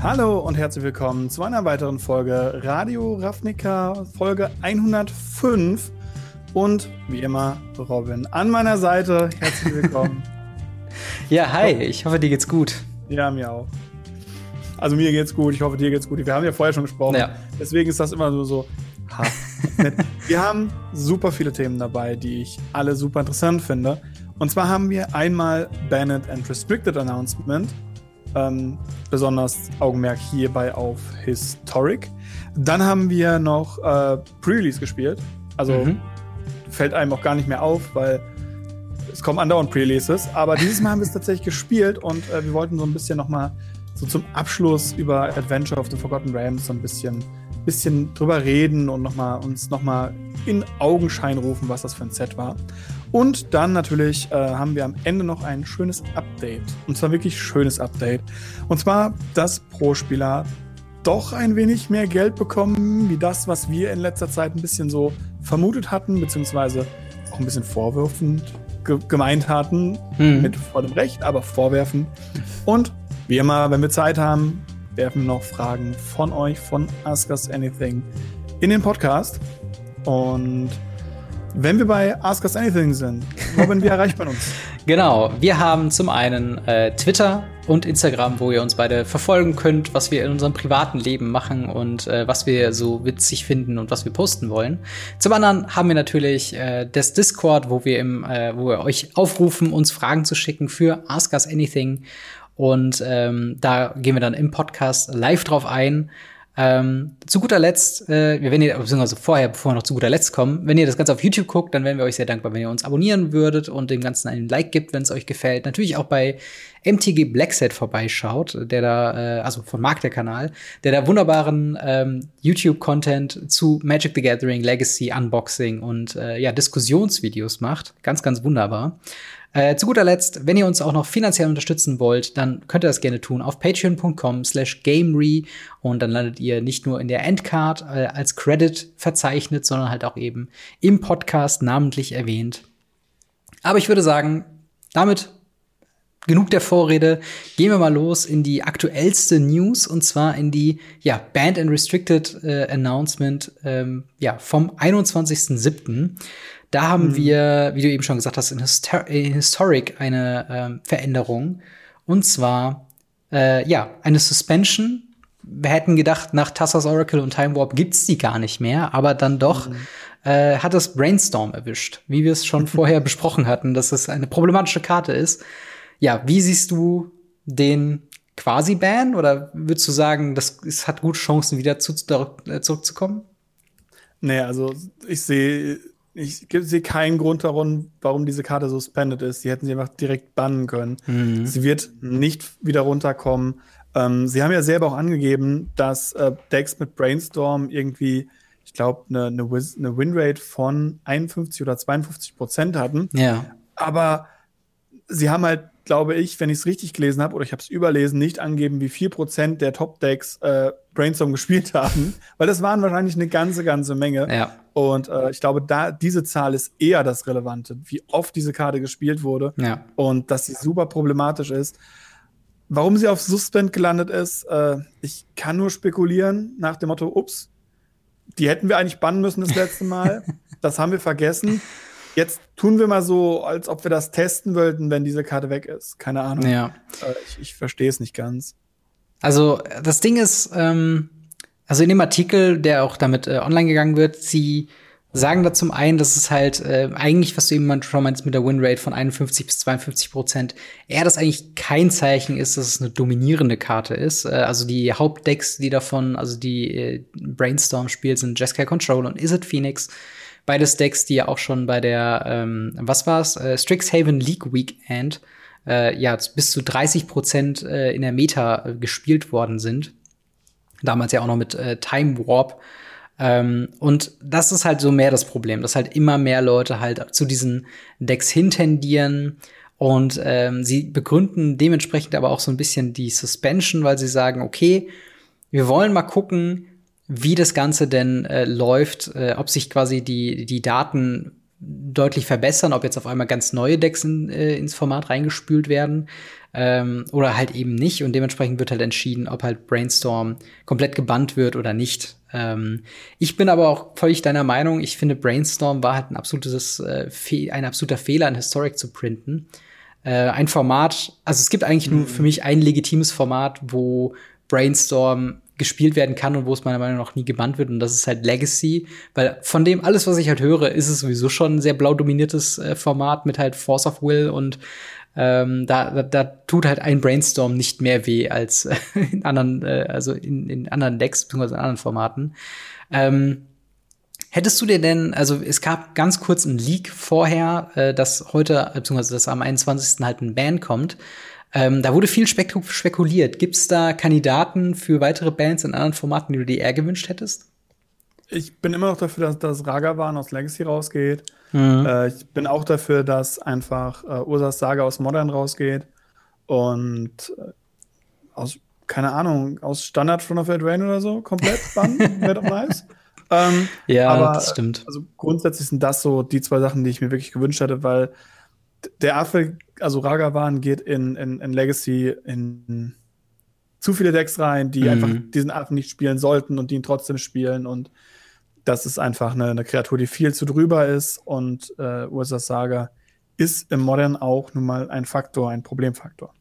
Hallo und herzlich willkommen zu einer weiteren Folge Radio Ravnica, Folge 105. Und wie immer, Robin an meiner Seite. Herzlich willkommen. ja, hi, ich hoffe, dir geht's gut. Ja, mir auch. Also mir geht's gut, ich hoffe, dir geht's gut. Wir haben ja vorher schon gesprochen. Ja. Deswegen ist das immer so, so Wir haben super viele Themen dabei, die ich alle super interessant finde. Und zwar haben wir einmal Banned and Restricted Announcement. Ähm, besonders Augenmerk hierbei auf Historic. Dann haben wir noch äh, Pre-Release gespielt. Also mhm. fällt einem auch gar nicht mehr auf, weil es kommen andauernd Pre-Releases. Aber dieses Mal haben wir es tatsächlich gespielt und äh, wir wollten so ein bisschen nochmal so zum Abschluss über Adventure of the Forgotten Realms so ein bisschen, bisschen drüber reden und noch mal, uns nochmal in Augenschein rufen, was das für ein Set war. Und dann natürlich äh, haben wir am Ende noch ein schönes Update. Und zwar wirklich schönes Update. Und zwar, dass Pro-Spieler doch ein wenig mehr Geld bekommen, wie das, was wir in letzter Zeit ein bisschen so vermutet hatten, beziehungsweise auch ein bisschen vorwürfend ge gemeint hatten. Mhm. Mit vollem Recht, aber vorwerfen. Und wie immer, wenn wir Zeit haben, werfen noch Fragen von euch, von Ask Us Anything in den Podcast. Und wenn wir bei Ask Us Anything sind, Robin, wie erreicht man uns? Genau, wir haben zum einen äh, Twitter und Instagram, wo ihr uns beide verfolgen könnt, was wir in unserem privaten Leben machen und äh, was wir so witzig finden und was wir posten wollen. Zum anderen haben wir natürlich äh, das Discord, wo wir im, äh, wo wir euch aufrufen, uns Fragen zu schicken für Ask Us Anything. Und ähm, da gehen wir dann im Podcast live drauf ein. Ähm, zu guter Letzt, äh, wenn ihr, beziehungsweise vorher, bevor wir noch zu guter Letzt kommen, wenn ihr das Ganze auf YouTube guckt, dann wären wir euch sehr dankbar, wenn ihr uns abonnieren würdet und dem Ganzen einen Like gibt, wenn es euch gefällt. Natürlich auch bei MTG Blackset vorbeischaut, der da, äh, also von Mark der Kanal, der da wunderbaren ähm, YouTube-Content zu Magic the Gathering, Legacy, Unboxing und äh, ja, Diskussionsvideos macht. Ganz, ganz wunderbar. Äh, zu guter Letzt, wenn ihr uns auch noch finanziell unterstützen wollt, dann könnt ihr das gerne tun auf patreon.com slash gamery und dann landet ihr nicht nur in der Endcard äh, als Credit verzeichnet, sondern halt auch eben im Podcast namentlich erwähnt. Aber ich würde sagen, damit genug der Vorrede. Gehen wir mal los in die aktuellste News und zwar in die ja, Band and Restricted äh, Announcement ähm, ja, vom 21.07. Da haben mhm. wir, wie du eben schon gesagt hast, in, Histor in Historic eine ähm, Veränderung. Und zwar, äh, ja, eine Suspension. Wir hätten gedacht, nach Tassas Oracle und Time Warp gibt's die gar nicht mehr, aber dann doch mhm. äh, hat es Brainstorm erwischt, wie wir es schon vorher besprochen hatten, dass es eine problematische Karte ist. Ja, wie siehst du den quasi Ban oder würdest du sagen, das es hat gute Chancen, wieder zu, äh, zurückzukommen? Nee, also ich sehe ich sehe keinen Grund darum, warum diese Karte suspended ist. Die hätten sie einfach direkt bannen können. Mhm. Sie wird nicht wieder runterkommen. Ähm, sie haben ja selber auch angegeben, dass äh, Decks mit Brainstorm irgendwie, ich glaube, eine, eine, eine Winrate von 51 oder 52 Prozent hatten. Ja. Aber sie haben halt glaube ich, wenn ich es richtig gelesen habe, oder ich habe es überlesen, nicht angeben, wie viel Prozent der Top-Decks äh, Brainstorm gespielt haben, weil das waren wahrscheinlich eine ganze, ganze Menge. Ja. Und äh, ich glaube, da diese Zahl ist eher das Relevante, wie oft diese Karte gespielt wurde ja. und dass sie super problematisch ist. Warum sie auf Suspend gelandet ist, äh, ich kann nur spekulieren nach dem Motto, ups, die hätten wir eigentlich bannen müssen das letzte Mal. das haben wir vergessen. Jetzt tun wir mal so, als ob wir das testen wollten, wenn diese Karte weg ist. Keine Ahnung. Ja. Äh, ich, ich verstehe es nicht ganz. Also, das Ding ist, ähm, also in dem Artikel, der auch damit äh, online gegangen wird, sie sagen da zum einen, dass es halt äh, eigentlich, was du eben schon meinst mit der Winrate von 51 bis 52 Prozent, eher das eigentlich kein Zeichen ist, dass es eine dominierende Karte ist. Äh, also die Hauptdecks, die davon, also die äh, Brainstorm spielt, sind Jeskai Control und Is It Phoenix. Beides Decks, die ja auch schon bei der, ähm, was war's, äh, Strixhaven League Weekend äh, ja bis zu 30 Prozent äh, in der Meta äh, gespielt worden sind. Damals ja auch noch mit äh, Time Warp. Ähm, und das ist halt so mehr das Problem, dass halt immer mehr Leute halt zu diesen Decks hintendieren. Und ähm, sie begründen dementsprechend aber auch so ein bisschen die Suspension, weil sie sagen, okay, wir wollen mal gucken, wie das Ganze denn äh, läuft, äh, ob sich quasi die, die Daten deutlich verbessern, ob jetzt auf einmal ganz neue Decks in, äh, ins Format reingespült werden ähm, oder halt eben nicht. Und dementsprechend wird halt entschieden, ob halt Brainstorm komplett gebannt wird oder nicht. Ähm, ich bin aber auch völlig deiner Meinung. Ich finde, Brainstorm war halt ein absolutes, äh, ein absoluter Fehler, ein Historic zu printen. Äh, ein Format, also es gibt eigentlich mhm. nur für mich ein legitimes Format, wo Brainstorm gespielt werden kann und wo es meiner Meinung nach nie gebannt wird und das ist halt Legacy, weil von dem alles, was ich halt höre, ist es sowieso schon ein sehr blau dominiertes äh, Format mit halt Force of Will und ähm, da, da, da tut halt ein Brainstorm nicht mehr weh als äh, in anderen, äh, also in, in anderen Decks beziehungsweise in anderen Formaten. Ähm, Hättest du dir denn, also es gab ganz kurz einen Leak vorher, äh, dass heute, beziehungsweise dass am 21. halt ein Ban kommt. Ähm, da wurde viel spekuliert. Gibt es da Kandidaten für weitere Bands in anderen Formaten, die du dir eher gewünscht hättest? Ich bin immer noch dafür, dass, dass Ragavan aus Legacy rausgeht. Mhm. Äh, ich bin auch dafür, dass einfach äh, Ursas Saga aus Modern rausgeht. Und äh, aus, keine Ahnung, aus Standard Front of Rain oder so komplett bannen. Wäre doch nice. Ähm, ja, aber, das stimmt. Also grundsätzlich sind das so die zwei Sachen, die ich mir wirklich gewünscht hätte, weil der Affe, also Ragavan geht in, in, in Legacy in zu viele Decks rein, die mhm. einfach diesen Affen nicht spielen sollten und die ihn trotzdem spielen. Und das ist einfach eine, eine Kreatur, die viel zu drüber ist. Und äh, Ursas Saga ist im Modern auch nun mal ein Faktor, ein Problemfaktor.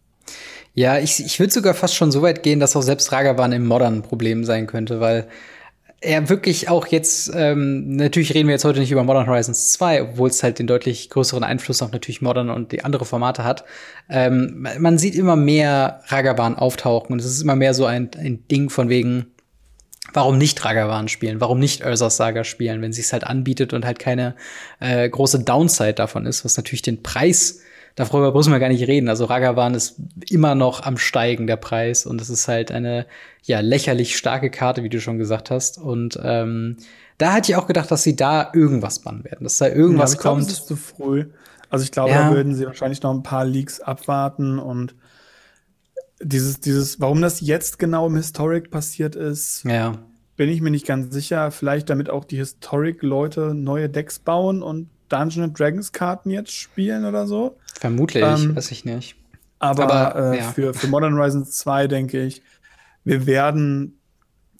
Ja, ich, ich würde sogar fast schon so weit gehen, dass auch selbst Ragavan im Modern ein Problem sein könnte, weil er wirklich auch jetzt, ähm, natürlich reden wir jetzt heute nicht über Modern Horizons 2, obwohl es halt den deutlich größeren Einfluss auf natürlich Modern und die andere Formate hat. Ähm, man sieht immer mehr Ragavan auftauchen und es ist immer mehr so ein, ein Ding von wegen, warum nicht Ragavan spielen, warum nicht Ursas Saga spielen, wenn es halt anbietet und halt keine äh, große Downside davon ist, was natürlich den Preis darüber müssen wir gar nicht reden. Also Ragavan ist immer noch am Steigen, der Preis. Und es ist halt eine, ja, lächerlich starke Karte, wie du schon gesagt hast. Und ähm, da hatte ich auch gedacht, dass sie da irgendwas bannen werden, dass da irgendwas ja, kommt. Glaub, das ist zu früh. Also ich glaube, ja. da würden sie wahrscheinlich noch ein paar Leaks abwarten und dieses, dieses, warum das jetzt genau im Historic passiert ist, ja. bin ich mir nicht ganz sicher. Vielleicht damit auch die Historic-Leute neue Decks bauen und Dungeons Dragons Karten jetzt spielen oder so. Vermutlich, ähm, weiß ich nicht. Aber, aber äh, ja. für, für Modern Horizons 2 denke ich, wir werden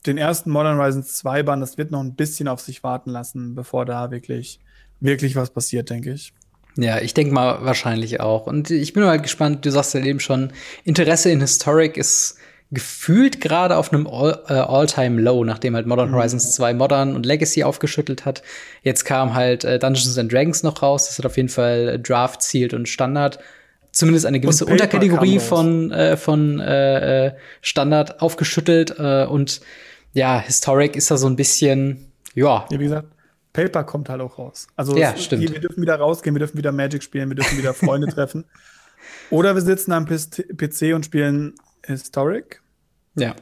den ersten Modern Horizons 2 Band, das wird noch ein bisschen auf sich warten lassen, bevor da wirklich, wirklich was passiert, denke ich. Ja, ich denke mal wahrscheinlich auch. Und ich bin mal gespannt, du sagst ja eben schon, Interesse in Historic ist gefühlt gerade auf einem äh, All-Time-Low, nachdem halt Modern mhm. Horizons 2 Modern und Legacy aufgeschüttelt hat. Jetzt kam halt äh, Dungeons and Dragons noch raus. Das hat auf jeden Fall äh, Draft, Sealed und Standard zumindest eine gewisse Unterkategorie von, äh, von äh, Standard aufgeschüttelt. Äh, und ja, Historic ist da so ein bisschen, ja. Ja, wie gesagt, Paper kommt halt auch raus. Also ja, stimmt. wir dürfen wieder rausgehen, wir dürfen wieder Magic spielen, wir dürfen wieder Freunde treffen. Oder wir sitzen am PC und spielen Historic. Ja.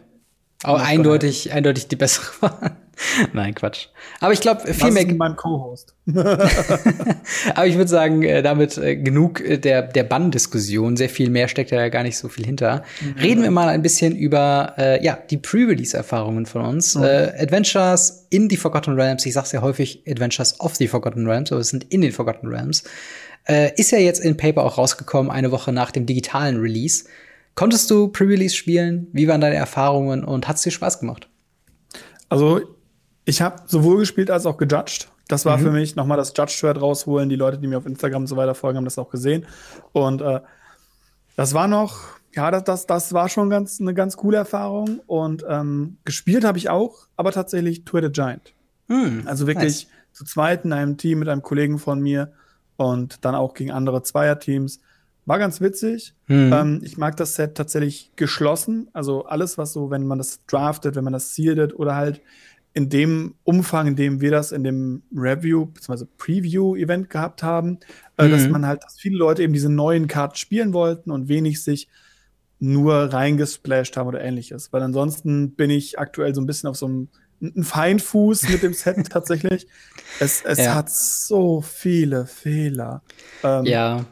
Aber eindeutig, eindeutig die bessere Wahl. Nein, Quatsch. Aber ich glaube, viel mehr. Mit meinem Co-Host. Aber ich würde sagen, äh, damit äh, genug äh, der, der Bann-Diskussion. Sehr viel mehr steckt ja gar nicht so viel hinter. Mhm. Reden wir mal ein bisschen über äh, ja, die Pre-Release-Erfahrungen von uns. Mhm. Äh, Adventures in the Forgotten Realms. Ich sag's ja häufig Adventures of the Forgotten Realms, aber es sind in den Forgotten Realms. Äh, ist ja jetzt in Paper auch rausgekommen, eine Woche nach dem digitalen Release. Konntest du Pre-Release spielen? Wie waren deine Erfahrungen und hat es dir Spaß gemacht? Also, ich habe sowohl gespielt als auch gejudged. Das war mhm. für mich nochmal das Judge-Shirt rausholen. Die Leute, die mir auf Instagram und so weiter folgen, haben das auch gesehen. Und äh, das war noch, ja, das, das, das war schon ganz, eine ganz coole Erfahrung. Und ähm, gespielt habe ich auch, aber tatsächlich Tour the Giant. Mhm, also wirklich nice. zu zweit in einem Team mit einem Kollegen von mir und dann auch gegen andere Zweierteams. War ganz witzig. Mhm. Ähm, ich mag das Set tatsächlich geschlossen. Also alles, was so, wenn man das draftet, wenn man das sealtet oder halt in dem Umfang, in dem wir das in dem Review bzw. Preview-Event gehabt haben, äh, dass mhm. man halt, dass viele Leute eben diese neuen Karten spielen wollten und wenig sich nur reingesplasht haben oder ähnliches. Weil ansonsten bin ich aktuell so ein bisschen auf so einem ein Feinfuß mit dem Set tatsächlich. Es, es ja. hat so viele Fehler. Ähm, ja.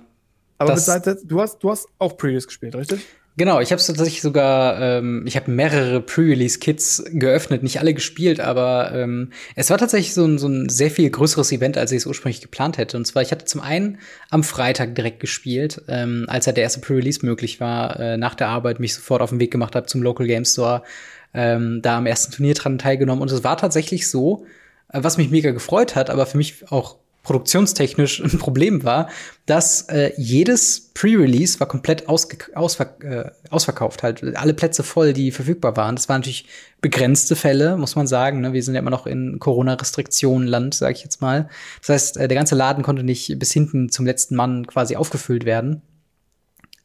Aber das, du hast, du hast auch Previous gespielt, richtig? Genau, ich habe es tatsächlich sogar, ähm, ich habe mehrere Pre-Release-Kits geöffnet, nicht alle gespielt, aber ähm, es war tatsächlich so ein, so ein sehr viel größeres Event, als ich es ursprünglich geplant hätte. Und zwar, ich hatte zum einen am Freitag direkt gespielt, ähm, als ja der erste Pre-Release möglich war, äh, nach der Arbeit mich sofort auf den Weg gemacht habe zum Local Game Store, ähm, da am ersten Turnier dran teilgenommen. Und es war tatsächlich so, äh, was mich mega gefreut hat, aber für mich auch produktionstechnisch ein Problem war, dass äh, jedes Pre-Release war komplett ausge ausver äh, ausverkauft, halt alle Plätze voll, die verfügbar waren. Das waren natürlich begrenzte Fälle, muss man sagen. Ne? Wir sind ja immer noch in Corona-Restriktionen-Land, sage ich jetzt mal. Das heißt, äh, der ganze Laden konnte nicht bis hinten zum letzten Mann quasi aufgefüllt werden.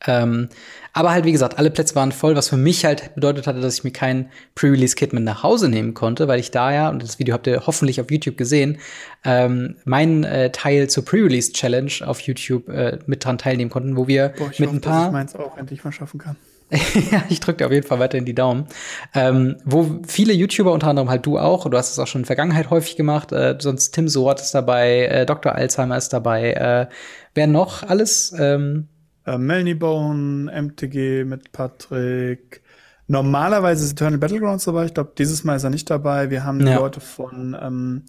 Ähm, aber halt, wie gesagt, alle Plätze waren voll, was für mich halt bedeutet hatte, dass ich mir kein Pre-Release-Kit mit nach Hause nehmen konnte, weil ich da ja, und das Video habt ihr hoffentlich auf YouTube gesehen, ähm, meinen äh, Teil zur Pre-Release-Challenge auf YouTube äh, mit dran teilnehmen konnten, wo wir Boah, mit hoffe, ein paar. Dass ich meins auch endlich mal schaffen kann. ja, ich drücke dir auf jeden Fall weiter in die Daumen. Ähm, wo viele YouTuber, unter anderem halt du auch, du hast es auch schon in der Vergangenheit häufig gemacht, äh, sonst Tim Soort ist dabei, äh, Dr. Alzheimer ist dabei, äh, wer noch alles? Ähm, äh, Melanie Bone, MTG mit Patrick. Normalerweise ist Eternal Battlegrounds dabei. Ich glaube, dieses Mal ist er nicht dabei. Wir haben ja. die Leute von, ähm,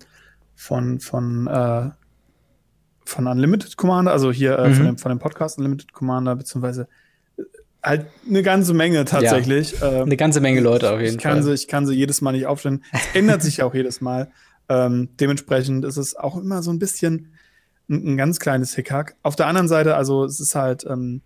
von, von, äh, von Unlimited Commander, also hier äh, mhm. von, dem, von dem Podcast Unlimited Commander, beziehungsweise äh, halt eine ganze Menge tatsächlich. Ja, ähm, eine ganze Menge Leute auf jeden ich kann Fall. Sie, ich kann sie jedes Mal nicht aufstellen. Es ändert sich auch jedes Mal. Ähm, dementsprechend ist es auch immer so ein bisschen ein, ein ganz kleines Hickhack. Auf der anderen Seite, also es ist halt ähm,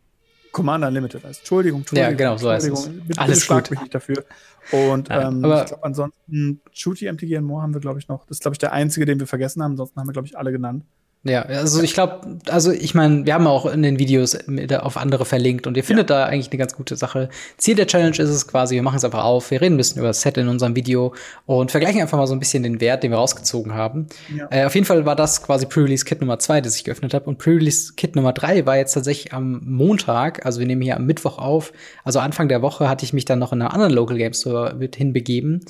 Commander Unlimited. Also, Entschuldigung, Entschuldigung. Ja, genau, so heißt es. Bitte, Alles bitte schlag gut. mich nicht dafür. Und ja, ähm, ich glaube, ansonsten Shooty, MTG und More haben wir, glaube ich, noch. Das ist, glaube ich, der einzige, den wir vergessen haben. Ansonsten haben wir, glaube ich, alle genannt. Ja, also ich glaube, also ich meine, wir haben auch in den Videos auf andere verlinkt und ihr findet ja. da eigentlich eine ganz gute Sache. Ziel der Challenge ist es quasi, wir machen es einfach auf, wir reden ein bisschen über das Set in unserem Video und vergleichen einfach mal so ein bisschen den Wert, den wir rausgezogen haben. Ja. Äh, auf jeden Fall war das quasi Pre-Release Kit Nummer zwei, das ich geöffnet habe und Pre-Release Kit Nummer drei war jetzt tatsächlich am Montag, also wir nehmen hier am Mittwoch auf, also Anfang der Woche hatte ich mich dann noch in einer anderen Local Game Store mit hinbegeben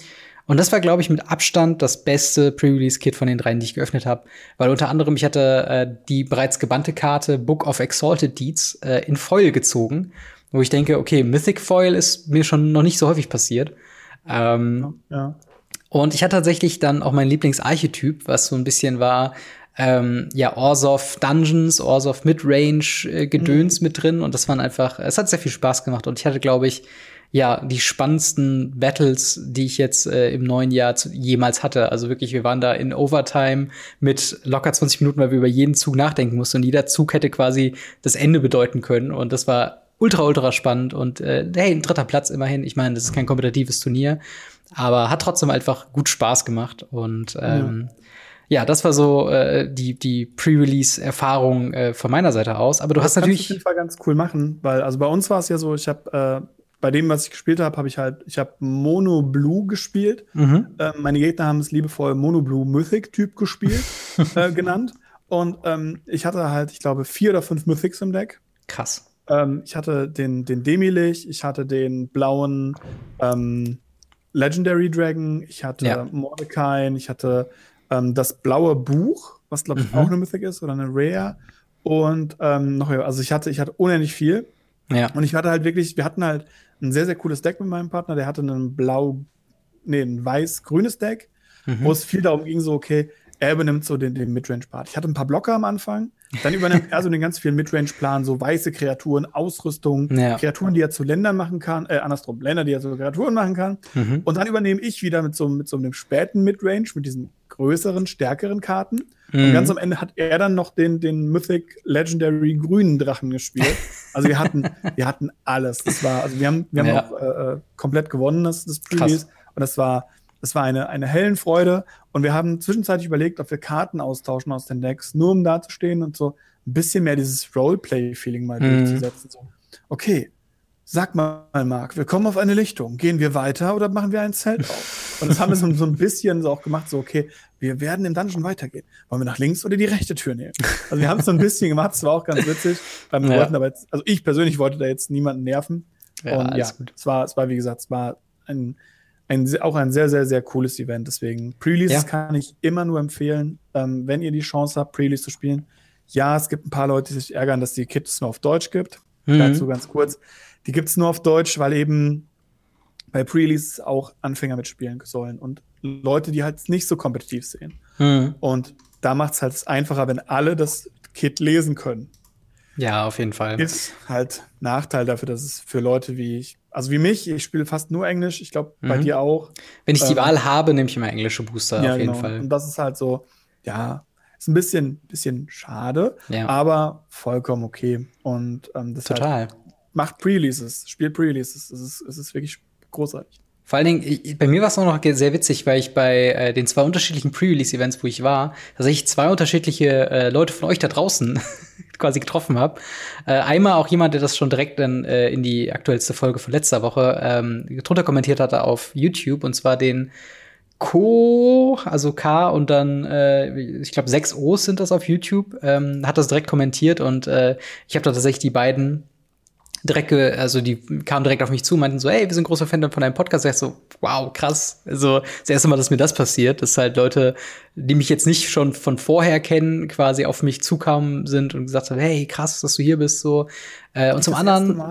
und das war, glaube ich, mit Abstand das beste Pre-Release-Kit von den dreien, die ich geöffnet habe. Weil unter anderem, ich hatte äh, die bereits gebannte Karte Book of Exalted Deeds äh, in Foil gezogen. Wo ich denke, okay, Mythic Foil ist mir schon noch nicht so häufig passiert. Ähm, ja. Und ich hatte tatsächlich dann auch mein Lieblingsarchetyp, was so ein bisschen war, ähm, ja, Orzov Dungeons, Orzov Midrange äh, Gedöns mhm. mit drin. Und das waren einfach, es hat sehr viel Spaß gemacht. Und ich hatte, glaube ich, ja, die spannendsten Battles, die ich jetzt äh, im neuen Jahr zu, jemals hatte. Also wirklich, wir waren da in Overtime mit locker 20 Minuten, weil wir über jeden Zug nachdenken mussten. Und jeder Zug hätte quasi das Ende bedeuten können. Und das war ultra, ultra spannend. Und äh, hey, ein dritter Platz immerhin. Ich meine, das ist kein kompetitives Turnier, aber hat trotzdem einfach gut Spaß gemacht. Und ähm, ja. ja das war so äh, die, die Pre-Release-Erfahrung äh, von meiner Seite aus. Aber du das hast natürlich. Das Fall ganz cool machen, weil also bei uns war es ja so, ich habe äh bei dem, was ich gespielt habe, habe ich halt, ich habe Mono Blue gespielt. Mhm. Äh, meine Gegner haben es liebevoll Mono Blue Mythic Typ gespielt, äh, genannt. Und ähm, ich hatte halt, ich glaube, vier oder fünf Mythics im Deck. Krass. Ähm, ich hatte den, den Demilich, ich hatte den blauen ähm, Legendary Dragon, ich hatte ja. Mordecai, ich hatte ähm, das blaue Buch, was glaube ich mhm. auch eine Mythic ist oder eine Rare. Und ähm, noch, also ich hatte, ich hatte unendlich viel. Ja. Und ich hatte halt wirklich, wir hatten halt ein sehr, sehr cooles Deck mit meinem Partner. Der hatte ein blau, nee, ein weiß-grünes Deck, mhm. wo es viel darum ging, so, okay, er übernimmt so den, den Midrange-Part. Ich hatte ein paar Blocker am Anfang, dann übernimmt er so den ganz vielen Midrange-Plan, so weiße Kreaturen, Ausrüstung, ja. Kreaturen, die er zu Ländern machen kann, äh, andersrum, Länder, die er zu Kreaturen machen kann. Mhm. Und dann übernehme ich wieder mit so, mit so einem späten Midrange, mit diesen größeren, stärkeren Karten. Mhm. Und ganz am Ende hat er dann noch den, den Mythic Legendary grünen Drachen gespielt. Also wir hatten, wir hatten alles. Das war, also wir haben, wir haben ja. auch äh, äh komplett gewonnen, das, das Previous. Und das war, das war eine, eine hellen Freude. Und wir haben zwischenzeitlich überlegt, ob wir Karten austauschen aus den Decks, nur um da zu stehen und so ein bisschen mehr dieses Roleplay-Feeling mal mhm. durchzusetzen. So, okay, Sag mal, Marc, wir kommen auf eine Lichtung. Gehen wir weiter oder machen wir ein Zelt auf? Und das haben wir so, so ein bisschen so auch gemacht, so, okay, wir werden im Dungeon weitergehen. Wollen wir nach links oder die rechte Tür nehmen? Also wir haben es so ein bisschen gemacht, es war auch ganz witzig. Weil wir ja. wollten aber jetzt, also ich persönlich wollte da jetzt niemanden nerven. Ja, und ja, gut. es war, es war, wie gesagt, es war ein, ein, auch ein sehr, sehr, sehr cooles Event. Deswegen, Pre-Release ja. kann ich immer nur empfehlen, ähm, wenn ihr die Chance habt, Pre-Release zu spielen. Ja, es gibt ein paar Leute, die sich ärgern, dass die Kits nur auf Deutsch gibt. Mhm. Dazu ganz kurz die gibt's nur auf Deutsch, weil eben bei Pre-Release auch Anfänger mitspielen sollen und Leute, die halt nicht so kompetitiv sehen. Mhm. Und da macht's halt einfacher, wenn alle das Kit lesen können. Ja, auf jeden Fall. Ist halt Nachteil dafür, dass es für Leute wie ich, also wie mich, ich spiele fast nur Englisch, ich glaube mhm. bei dir auch. Wenn ich die ähm, Wahl habe, nehme ich immer englische Booster, ja, auf jeden genau. Fall. Und das ist halt so, ja, ist ein bisschen, bisschen schade, ja. aber vollkommen okay. Und ähm, das Total. Macht Pre-Releases, spielt Pre-Releases. Es ist, es ist wirklich großartig. Vor allen Dingen, bei mir war es auch noch sehr witzig, weil ich bei äh, den zwei unterschiedlichen Pre-Release-Events, wo ich war, tatsächlich zwei unterschiedliche äh, Leute von euch da draußen quasi getroffen habe. Äh, einmal auch jemand, der das schon direkt dann äh, in die aktuellste Folge von letzter Woche ähm, drunter kommentiert hatte auf YouTube, und zwar den Co, also K und dann, äh, ich glaube, sechs O's sind das auf YouTube, ähm, hat das direkt kommentiert und äh, ich habe da tatsächlich die beiden direkt, also die kamen direkt auf mich zu, meinten so, hey, wir sind großer Fan von deinem Podcast. Ich so, wow, krass. Also das erste Mal, dass mir das passiert, dass halt Leute, die mich jetzt nicht schon von vorher kennen, quasi auf mich zukamen sind und gesagt haben, hey, krass, dass du hier bist, so. Äh, und zum anderen.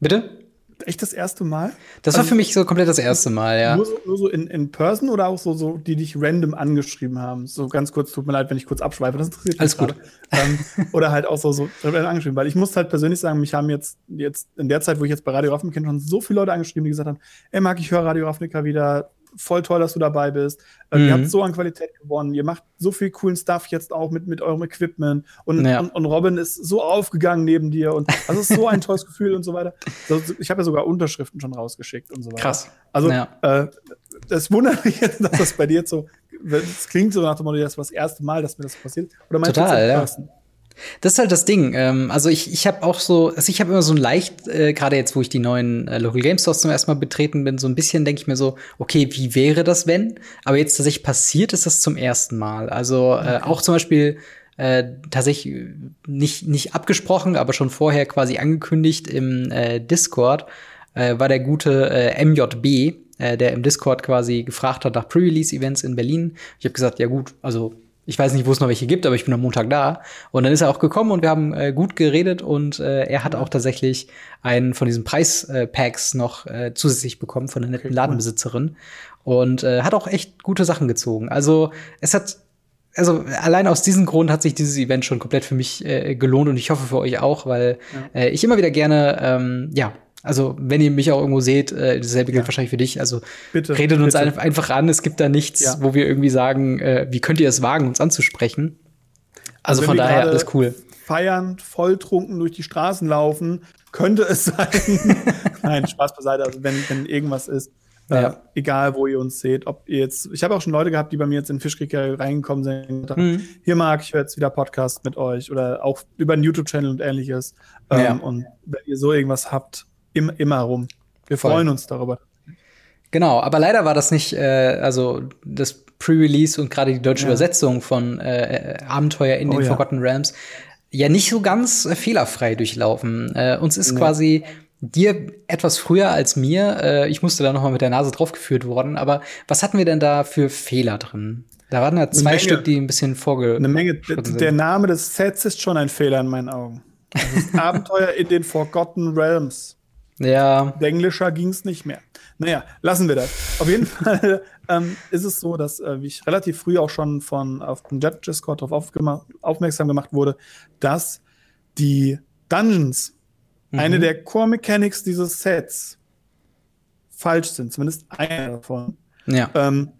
Bitte? Echt das erste Mal? Das also, war für mich so komplett das erste Mal, ja. Nur so, nur so in, in person oder auch so, so, die dich random angeschrieben haben? So ganz kurz, tut mir leid, wenn ich kurz abschweife, das interessiert mich Alles gut. Ähm, oder halt auch so, so angeschrieben, weil ich muss halt persönlich sagen, mich haben jetzt, jetzt in der Zeit, wo ich jetzt bei Radio kenne, schon so viele Leute angeschrieben, die gesagt haben, ey, Marc, ich höre Radio Ravnica wieder, voll toll, dass du dabei bist. Mhm. Ihr habt so an Qualität gewonnen. Ihr macht so viel coolen Stuff jetzt auch mit, mit eurem Equipment. Und, ja. und, und, Robin ist so aufgegangen neben dir. Und das ist so ein tolles Gefühl und so weiter. Ich habe ja sogar Unterschriften schon rausgeschickt und so weiter. Krass. Also, ja. äh, das wundert mich jetzt, dass das bei dir jetzt so, es klingt so nach dem Motto, das war das erste Mal, dass mir das passiert. Oder meinst Total, du ja. Das ist halt das Ding. Ähm, also ich, ich habe auch so, also ich habe immer so ein leicht, äh, gerade jetzt, wo ich die neuen äh, Local Game Stores zum ersten Mal betreten bin, so ein bisschen denke ich mir so, okay, wie wäre das, wenn? Aber jetzt tatsächlich passiert ist das zum ersten Mal. Also äh, okay. auch zum Beispiel äh, tatsächlich nicht, nicht abgesprochen, aber schon vorher quasi angekündigt im äh, Discord, äh, war der gute äh, MJB, äh, der im Discord quasi gefragt hat nach Pre-Release-Events in Berlin. Ich habe gesagt, ja gut, also ich weiß nicht, wo es noch welche gibt, aber ich bin am Montag da. Und dann ist er auch gekommen und wir haben äh, gut geredet und äh, er hat auch tatsächlich einen von diesen Preispacks noch äh, zusätzlich bekommen von einer netten Ladenbesitzerin und äh, hat auch echt gute Sachen gezogen. Also es hat also allein aus diesem Grund hat sich dieses Event schon komplett für mich äh, gelohnt und ich hoffe für euch auch, weil ja. äh, ich immer wieder gerne ähm, ja also, wenn ihr mich auch irgendwo seht, äh, dasselbe gilt ja. wahrscheinlich für dich. Also, bitte, redet uns bitte. einfach an. Es gibt da nichts, ja. wo wir irgendwie sagen, äh, wie könnt ihr es wagen, uns anzusprechen? Also, also von daher alles cool. Feiern, volltrunken durch die Straßen laufen, könnte es sein. Nein, Spaß beiseite. Also, wenn, wenn irgendwas ist, äh, ja. egal wo ihr uns seht, ob ihr jetzt, ich habe auch schon Leute gehabt, die bei mir jetzt in Fischkrieg reingekommen sind. Mhm. Hier mag ich höre jetzt wieder Podcast mit euch oder auch über einen YouTube-Channel und ähnliches. Ähm. Und wenn ihr so irgendwas habt, im, immer rum. Wir Voll. freuen uns darüber. Genau, aber leider war das nicht, äh, also das Pre-Release und gerade die deutsche ja. Übersetzung von äh, Abenteuer in oh, den ja. Forgotten Realms ja nicht so ganz äh, fehlerfrei durchlaufen. Äh, uns ist nee. quasi dir etwas früher als mir, äh, ich musste da noch mal mit der Nase draufgeführt worden, aber was hatten wir denn da für Fehler drin? Da waren ja zwei Menge, Stück, die ein bisschen vorge. Eine Menge. Der Name des Sets ist schon ein Fehler in meinen Augen. Abenteuer in den Forgotten Realms. Ja. Englischer ging es nicht mehr. Naja, lassen wir das. Auf jeden Fall ähm, ist es so, dass äh, ich relativ früh auch schon von auf dem Jet Discord darauf aufmerksam gemacht wurde, dass die Dungeons, mhm. eine der Core Mechanics dieses Sets, falsch sind. Zumindest einer davon. Ja. Ähm,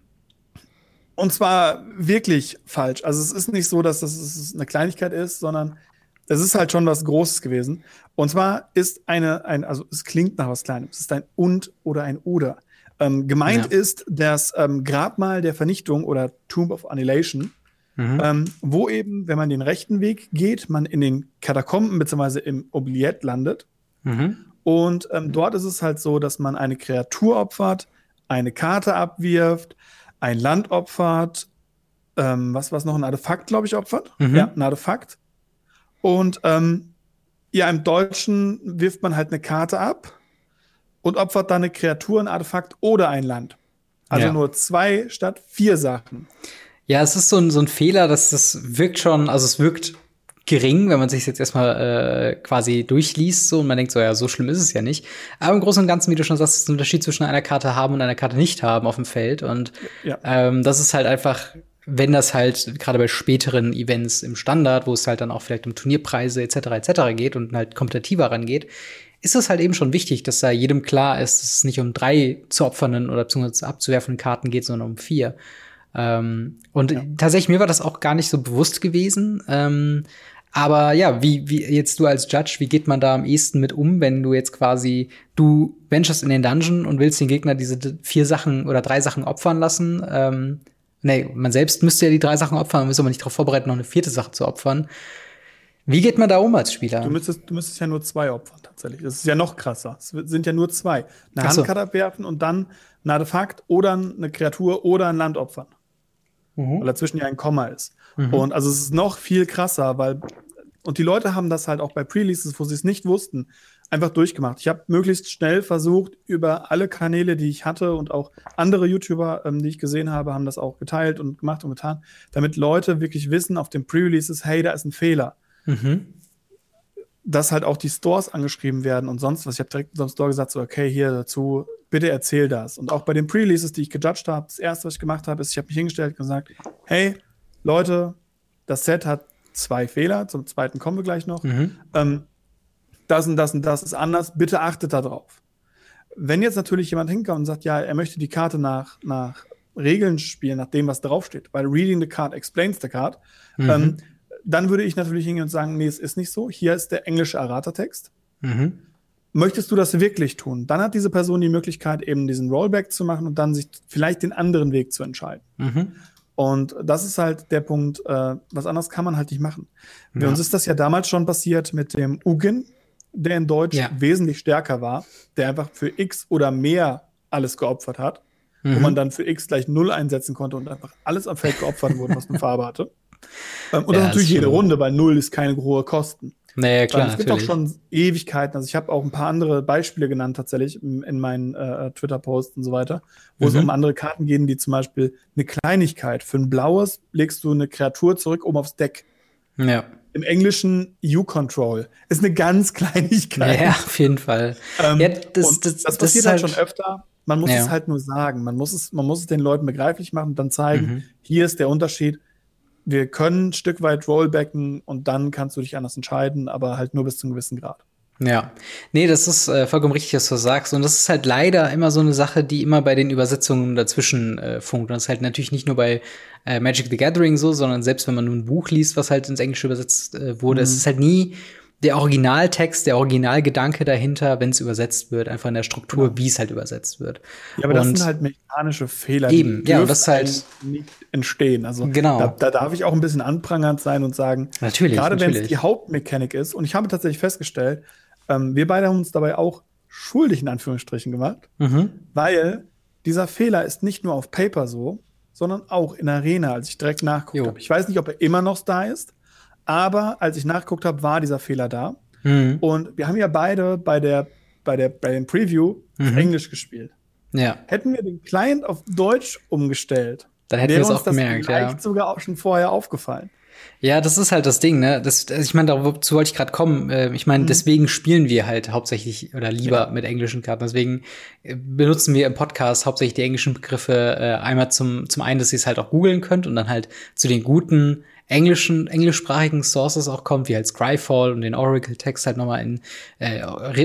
und zwar wirklich falsch. Also es ist nicht so, dass das eine Kleinigkeit ist, sondern es ist halt schon was Großes gewesen. Und zwar ist eine, ein, also es klingt nach was Kleinem. Es ist ein und oder ein oder. Ähm, gemeint ja. ist das ähm, Grabmal der Vernichtung oder Tomb of Annihilation, mhm. ähm, wo eben, wenn man den rechten Weg geht, man in den Katakomben bzw. im Oubliette landet. Mhm. Und ähm, dort ist es halt so, dass man eine Kreatur opfert, eine Karte abwirft, ein Land opfert, ähm, was was noch ein Artefakt, glaube ich, opfert. Mhm. Ja, ein Artefakt und ähm, ja, im Deutschen wirft man halt eine Karte ab und opfert dann eine Kreatur, ein Artefakt oder ein Land. Also ja. nur zwei statt vier Sachen. Ja, es ist so ein, so ein Fehler, dass das wirkt schon, also es wirkt gering, wenn man sich jetzt erstmal äh, quasi durchliest so und man denkt so, ja, so schlimm ist es ja nicht. Aber im Großen und Ganzen, wie du schon sagst, ist ein Unterschied zwischen einer Karte haben und einer Karte nicht haben auf dem Feld. Und ja. ähm, das ist halt einfach, wenn das halt gerade bei späteren Events im Standard, wo es halt dann auch vielleicht um Turnierpreise etc. etc. geht und halt kompetitiver rangeht, ist es halt eben schon wichtig, dass da jedem klar ist, dass es nicht um drei zu opfernden oder beziehungsweise abzuwerfenden Karten geht, sondern um vier. Ähm, und ja. tatsächlich, mir war das auch gar nicht so bewusst gewesen. Ähm, aber ja, wie, wie jetzt du als Judge, wie geht man da am ehesten mit um, wenn du jetzt quasi, du venturest in den Dungeon und willst den Gegner diese vier Sachen oder drei Sachen opfern lassen? Ähm, nee, man selbst müsste ja die drei Sachen opfern, man müsste aber nicht darauf vorbereiten, noch eine vierte Sache zu opfern. Wie geht man da um als Spieler? Du müsstest, du müsstest ja nur zwei opfern, tatsächlich. Das ist ja noch krasser. Es sind ja nur zwei. Eine so. Handkarte abwerfen und dann ein Artefakt oder eine Kreatur oder ein Land opfern mhm. weil dazwischen ja ein Komma ist. Mhm. Und also es ist noch viel krasser, weil und die Leute haben das halt auch bei Pre-Releases, wo sie es nicht wussten, einfach durchgemacht. Ich habe möglichst schnell versucht, über alle Kanäle, die ich hatte und auch andere YouTuber, ähm, die ich gesehen habe, haben das auch geteilt und gemacht und getan, damit Leute wirklich wissen auf den Pre-Releases, hey, da ist ein Fehler. Mhm. Dass halt auch die Stores angeschrieben werden und sonst was. Ich habe direkt in unserem Store gesagt, so, okay, hier dazu bitte erzähl das. Und auch bei den Pre-Releases, die ich gejudged habe, das erste, was ich gemacht habe, ist, ich habe mich hingestellt und gesagt, hey, Leute, das Set hat zwei Fehler, zum zweiten kommen wir gleich noch. Mhm. Ähm, das und das und das ist anders, bitte achtet darauf. Wenn jetzt natürlich jemand hinkommt und sagt, ja, er möchte die Karte nach, nach Regeln spielen, nach dem, was draufsteht, weil reading the card explains the card, mhm. ähm, dann würde ich natürlich hingehen und sagen, nee, es ist nicht so. Hier ist der englische Errata-Text. Mhm möchtest du das wirklich tun? Dann hat diese Person die Möglichkeit, eben diesen Rollback zu machen und dann sich vielleicht den anderen Weg zu entscheiden. Mhm. Und das ist halt der Punkt, äh, was anderes kann man halt nicht machen. Ja. Bei uns ist das ja damals schon passiert mit dem Ugin, der in Deutsch ja. wesentlich stärker war, der einfach für X oder mehr alles geopfert hat, mhm. wo man dann für X gleich null einsetzen konnte und einfach alles am Feld geopfert wurde, was eine Farbe hatte. Ähm, und ja, das natürlich jede Runde, weil null ist keine hohe Kosten. Naja, klar. Es gibt auch schon Ewigkeiten. Also ich habe auch ein paar andere Beispiele genannt tatsächlich in, in meinen äh, Twitter-Posts und so weiter, wo mhm. es um andere Karten gehen, die zum Beispiel eine Kleinigkeit. Für ein blaues legst du eine Kreatur zurück oben aufs Deck. Ja. Im Englischen U-Control. Ist eine ganz Kleinigkeit. Ja, auf jeden Fall. Ähm, ja, das, das, das, passiert halt, halt schon öfter. Man muss ja. es halt nur sagen. Man muss es, man muss es den Leuten begreiflich machen und dann zeigen, mhm. hier ist der Unterschied wir können ein Stück weit rollbacken und dann kannst du dich anders entscheiden, aber halt nur bis zu einem gewissen Grad. Ja, nee, das ist äh, vollkommen richtig, was du sagst. Und das ist halt leider immer so eine Sache, die immer bei den Übersetzungen dazwischen äh, funkt. Und das ist halt natürlich nicht nur bei äh, Magic the Gathering so, sondern selbst wenn man nur ein Buch liest, was halt ins Englische übersetzt äh, wurde, mhm. es ist halt nie der Originaltext, der Originalgedanke dahinter, wenn es übersetzt wird, einfach in der Struktur, genau. wie es halt übersetzt wird. Ja, aber und das sind halt mechanische Fehler, eben, die ja, das ist halt nicht entstehen. Also genau. da, da, darf ich auch ein bisschen anprangernd sein und sagen, natürlich, gerade wenn es die Hauptmechanik ist, und ich habe tatsächlich festgestellt, ähm, wir beide haben uns dabei auch schuldig in Anführungsstrichen gemacht, mhm. weil dieser Fehler ist nicht nur auf Paper so, sondern auch in Arena, als ich direkt nachguckt habe. Ich weiß nicht, ob er immer noch da ist, aber als ich nachgeguckt habe, war dieser Fehler da. Mhm. Und wir haben ja beide bei der bei der bei dem Preview mhm. Englisch gespielt. Ja. Hätten wir den Client auf Deutsch umgestellt, dann hätten wir es auch gemerkt, vielleicht ja. sogar auch schon vorher aufgefallen. Ja, das ist halt das Ding, ne? Das, also ich meine, dazu wollte ich gerade kommen. Äh, ich meine, mhm. deswegen spielen wir halt hauptsächlich oder lieber ja. mit englischen Karten. Deswegen äh, benutzen wir im Podcast hauptsächlich die englischen Begriffe äh, einmal zum zum einen, dass ihr es halt auch googeln könnt und dann halt zu den guten englischen, englischsprachigen Sources auch kommt, wie halt Scryfall und den Oracle-Text halt nochmal in äh,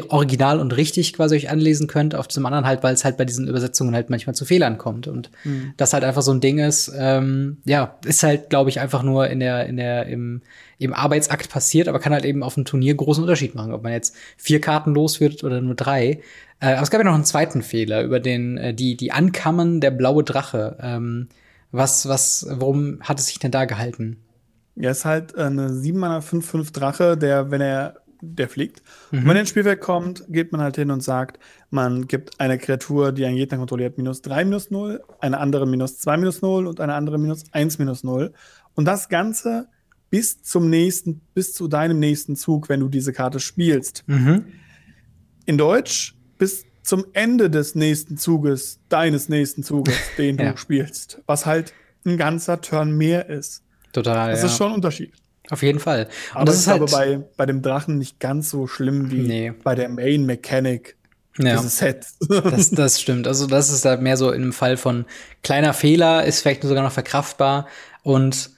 Original und richtig quasi euch anlesen könnt. Auf dem anderen halt, weil es halt bei diesen Übersetzungen halt manchmal zu Fehlern kommt. Und mhm. das halt einfach so ein Ding ist, ähm, ja, ist halt, glaube ich, einfach nur in der, in der, im, im Arbeitsakt passiert, aber kann halt eben auf dem Turnier großen Unterschied machen, ob man jetzt vier Karten los wird oder nur drei. Äh, aber es gab ja noch einen zweiten Fehler über den, äh, die, die Ankammern der blaue Drache. Ähm, was, was, worum hat es sich denn da gehalten? Er ist halt eine 7 Mana 5 5 Drache, der, wenn er, der fliegt. Mhm. Und wenn er ins Spielfeld kommt, geht man halt hin und sagt, man gibt eine Kreatur, die einen Gegner kontrolliert, minus 3 minus 0, eine andere minus 2 minus 0 und eine andere minus 1 minus 0. Und das Ganze bis zum nächsten, bis zu deinem nächsten Zug, wenn du diese Karte spielst. Mhm. In Deutsch bis zum Ende des nächsten Zuges, deines nächsten Zuges, den ja. du spielst. Was halt ein ganzer Turn mehr ist. Total. Das ja. ist schon ein Unterschied. Auf jeden Fall. Und Aber das ist halt bei, bei dem Drachen nicht ganz so schlimm wie nee. bei der Main Mechanic. Ja. Dieses Set. das, das stimmt. Also, das ist da mehr so in einem Fall von kleiner Fehler, ist vielleicht sogar noch verkraftbar und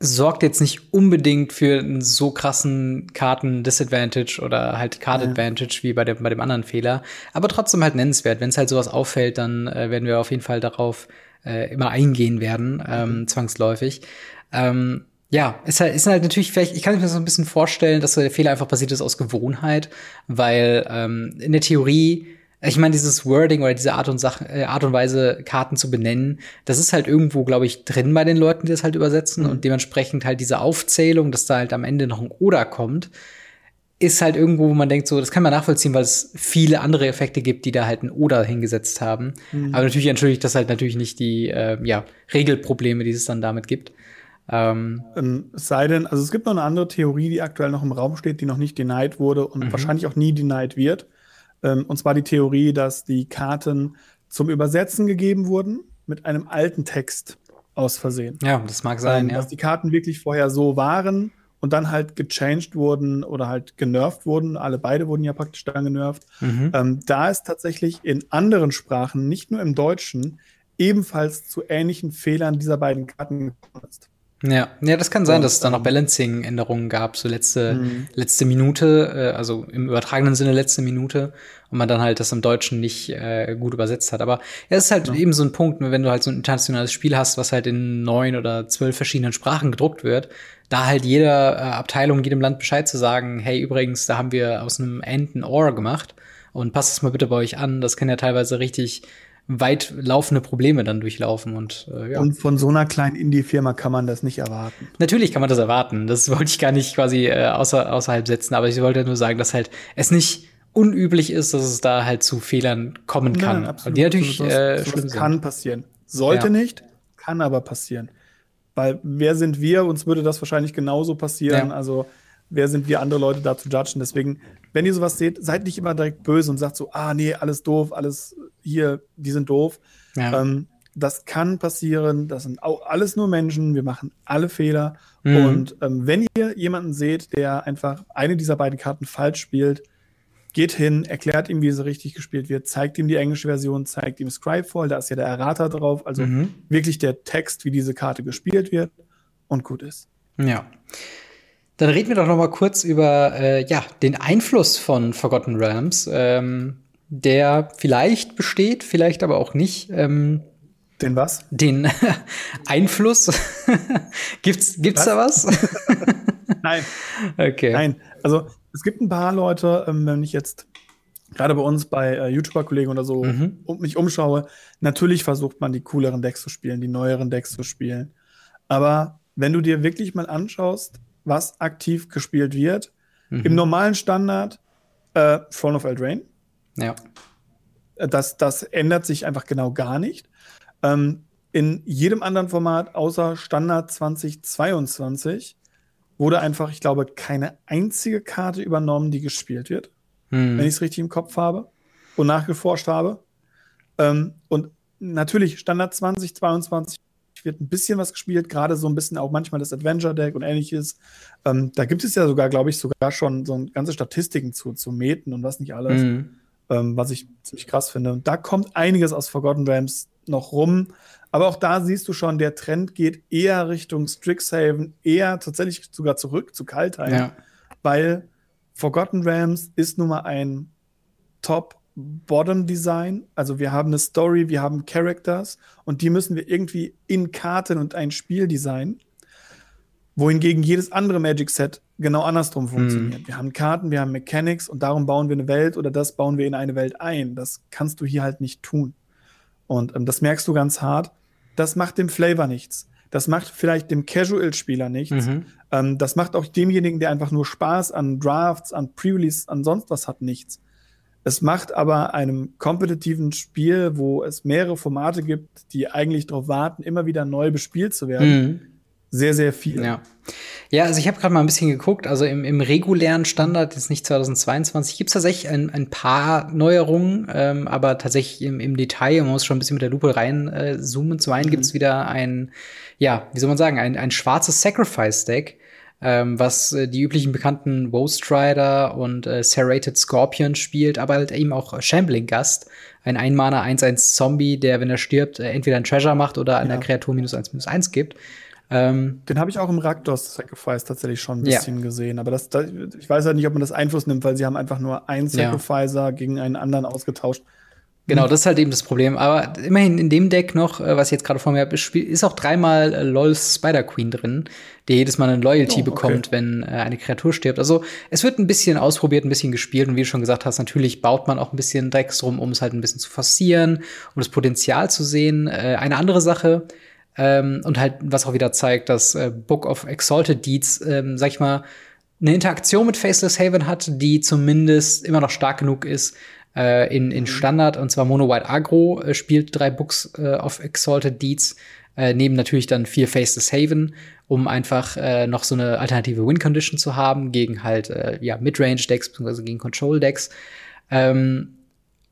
sorgt jetzt nicht unbedingt für einen so krassen Karten-Disadvantage oder halt Card-Advantage ja. wie bei dem, bei dem anderen Fehler. Aber trotzdem halt nennenswert. Wenn es halt sowas auffällt, dann äh, werden wir auf jeden Fall darauf äh, immer eingehen werden, ähm, mhm. zwangsläufig. Ähm, ja, ist halt, ist halt natürlich vielleicht, ich kann mir das so ein bisschen vorstellen, dass der Fehler einfach passiert ist aus Gewohnheit, weil ähm, in der Theorie ich meine, dieses Wording oder diese Art und, Sache, äh, Art und Weise, Karten zu benennen, das ist halt irgendwo, glaube ich, drin bei den Leuten, die das halt übersetzen. Mhm. Und dementsprechend halt diese Aufzählung, dass da halt am Ende noch ein Oder kommt, ist halt irgendwo, wo man denkt, so, das kann man nachvollziehen, weil es viele andere Effekte gibt, die da halt ein Oder hingesetzt haben. Mhm. Aber natürlich entschuldigt das halt natürlich nicht die äh, ja, Regelprobleme, die es dann damit gibt. Ähm, ähm, es sei denn, also es gibt noch eine andere Theorie, die aktuell noch im Raum steht, die noch nicht denied wurde und mhm. wahrscheinlich auch nie denied wird. Ähm, und zwar die Theorie, dass die Karten zum Übersetzen gegeben wurden mit einem alten Text aus Versehen. Ja, das mag sein, ähm, ja. Dass die Karten wirklich vorher so waren und dann halt gechanged wurden oder halt genervt wurden. Alle beide wurden ja praktisch dann genervt. Mhm. Ähm, da ist tatsächlich in anderen Sprachen, nicht nur im Deutschen, ebenfalls zu ähnlichen Fehlern dieser beiden Karten gekommen ist. Ja, ja, das kann sein, und, dass es da noch ähm, Balancing-Änderungen gab, so letzte, mhm. letzte Minute, äh, also im übertragenen Sinne letzte Minute, und man dann halt das im Deutschen nicht äh, gut übersetzt hat. Aber ja, es ist halt ja. eben so ein Punkt, wenn du halt so ein internationales Spiel hast, was halt in neun oder zwölf verschiedenen Sprachen gedruckt wird, da halt jeder äh, Abteilung, jedem Land Bescheid zu sagen, hey, übrigens, da haben wir aus einem End ein Or gemacht und passt es mal bitte bei euch an. Das kann ja teilweise richtig weit laufende Probleme dann durchlaufen und äh, ja. Und von so einer kleinen Indie-Firma kann man das nicht erwarten. Natürlich kann man das erwarten. Das wollte ich gar nicht quasi äh, außer, außerhalb setzen, aber ich wollte nur sagen, dass halt es nicht unüblich ist, dass es da halt zu Fehlern kommen kann. Nein, absolut. Die natürlich so, äh, so, schlimm kann passieren. Sollte ja. nicht, kann aber passieren. Weil wer sind wir? Uns würde das wahrscheinlich genauso passieren. Ja. Also wer sind wir, andere Leute da zu judgen? Deswegen, wenn ihr sowas seht, seid nicht immer direkt böse und sagt so, ah nee, alles doof, alles hier, die sind doof. Ja. Ähm, das kann passieren, das sind auch alles nur Menschen, wir machen alle Fehler. Mhm. Und ähm, wenn ihr jemanden seht, der einfach eine dieser beiden Karten falsch spielt, geht hin, erklärt ihm, wie sie richtig gespielt wird, zeigt ihm die englische Version, zeigt ihm Scribefall, da ist ja der Errata drauf, also mhm. wirklich der Text, wie diese Karte gespielt wird und gut ist. Ja. Dann reden wir doch noch mal kurz über äh, ja, den Einfluss von Forgotten Realms. Ähm, der vielleicht besteht, vielleicht aber auch nicht. Ähm, den was? Den Einfluss. gibt's gibt's was? da was? Nein. Okay. Nein. Also es gibt ein paar Leute, ähm, wenn ich jetzt gerade bei uns bei äh, YouTuber-Kollegen oder so mhm. um mich umschaue, natürlich versucht man die cooleren Decks zu spielen, die neueren Decks zu spielen. Aber wenn du dir wirklich mal anschaust, was aktiv gespielt wird, mhm. im normalen Standard äh, Throne of Eldraine, ja. Das, das ändert sich einfach genau gar nicht. Ähm, in jedem anderen Format außer Standard 2022 wurde einfach, ich glaube, keine einzige Karte übernommen, die gespielt wird. Hm. Wenn ich es richtig im Kopf habe und nachgeforscht habe. Ähm, und natürlich, Standard 2022 wird ein bisschen was gespielt, gerade so ein bisschen auch manchmal das Adventure Deck und ähnliches. Ähm, da gibt es ja sogar, glaube ich, sogar schon so ganze Statistiken zu, zu Meten und was nicht alles. Mhm ähm, was ich ziemlich krass finde. Und da kommt einiges aus Forgotten Realms noch rum. Aber auch da siehst du schon, der Trend geht eher Richtung Strixhaven, eher tatsächlich sogar zurück zu Kaltheim, ja. weil Forgotten Realms ist nun mal ein Top-Bottom-Design. Also wir haben eine Story, wir haben Characters und die müssen wir irgendwie in Karten und ein Spiel designen wohingegen jedes andere Magic-Set genau andersrum mhm. funktioniert. Mhm. Wir haben Karten, wir haben Mechanics und darum bauen wir eine Welt oder das bauen wir in eine Welt ein. Das kannst du hier halt nicht tun. Und ähm, das merkst du ganz hart. Das macht dem Flavor nichts. Das macht vielleicht dem Casual-Spieler nichts. Mhm. Ähm, das macht auch demjenigen, der einfach nur Spaß an Drafts, an Pre-Release, an sonst was hat, nichts. Es macht aber einem kompetitiven Spiel, wo es mehrere Formate gibt, die eigentlich darauf warten, immer wieder neu bespielt zu werden, mhm sehr, sehr viel. Ja. Ja, also ich habe gerade mal ein bisschen geguckt. Also im, im regulären Standard, jetzt nicht 2022, gibt es tatsächlich ein, ein paar Neuerungen, ähm, aber tatsächlich im, im Detail, man muss schon ein bisschen mit der Lupe reinzoomen. Äh, Zum einen mhm. gibt es wieder ein, ja, wie soll man sagen, ein, ein schwarzes Sacrifice-Deck, ähm, was äh, die üblichen bekannten Woe Strider und äh, Serrated Scorpion spielt, aber halt eben auch Shambling Gast, ein Einmaner 1-1 Zombie, der, wenn er stirbt, äh, entweder ein Treasure macht oder einer ja. Kreatur minus 1 minus 1 gibt. Ähm, Den habe ich auch im Rakdos Sacrifice tatsächlich schon ein bisschen ja. gesehen. Aber das, das, ich weiß halt nicht, ob man das Einfluss nimmt, weil sie haben einfach nur einen Sacrificer ja. gegen einen anderen ausgetauscht. Genau, das ist halt eben das Problem. Aber immerhin in dem Deck noch, äh, was ich jetzt gerade vor mir habe, ist auch dreimal äh, LOLs Spider Queen drin, der jedes Mal eine Loyalty oh, okay. bekommt, wenn äh, eine Kreatur stirbt. Also es wird ein bisschen ausprobiert, ein bisschen gespielt und wie du schon gesagt hast, natürlich baut man auch ein bisschen Drecks drum, um es halt ein bisschen zu forcieren, um das Potenzial zu sehen. Eine andere Sache, ähm, und halt, was auch wieder zeigt, dass äh, Book of Exalted Deeds, ähm, sag ich mal, eine Interaktion mit Faceless Haven hat, die zumindest immer noch stark genug ist, äh, in, in mhm. Standard, und zwar Mono White Agro, äh, spielt drei Books äh, of Exalted Deeds, äh, neben natürlich dann vier Faceless Haven, um einfach äh, noch so eine alternative Win-Condition zu haben gegen halt äh, ja, Midrange-Decks, beziehungsweise gegen Control-Decks. Ähm,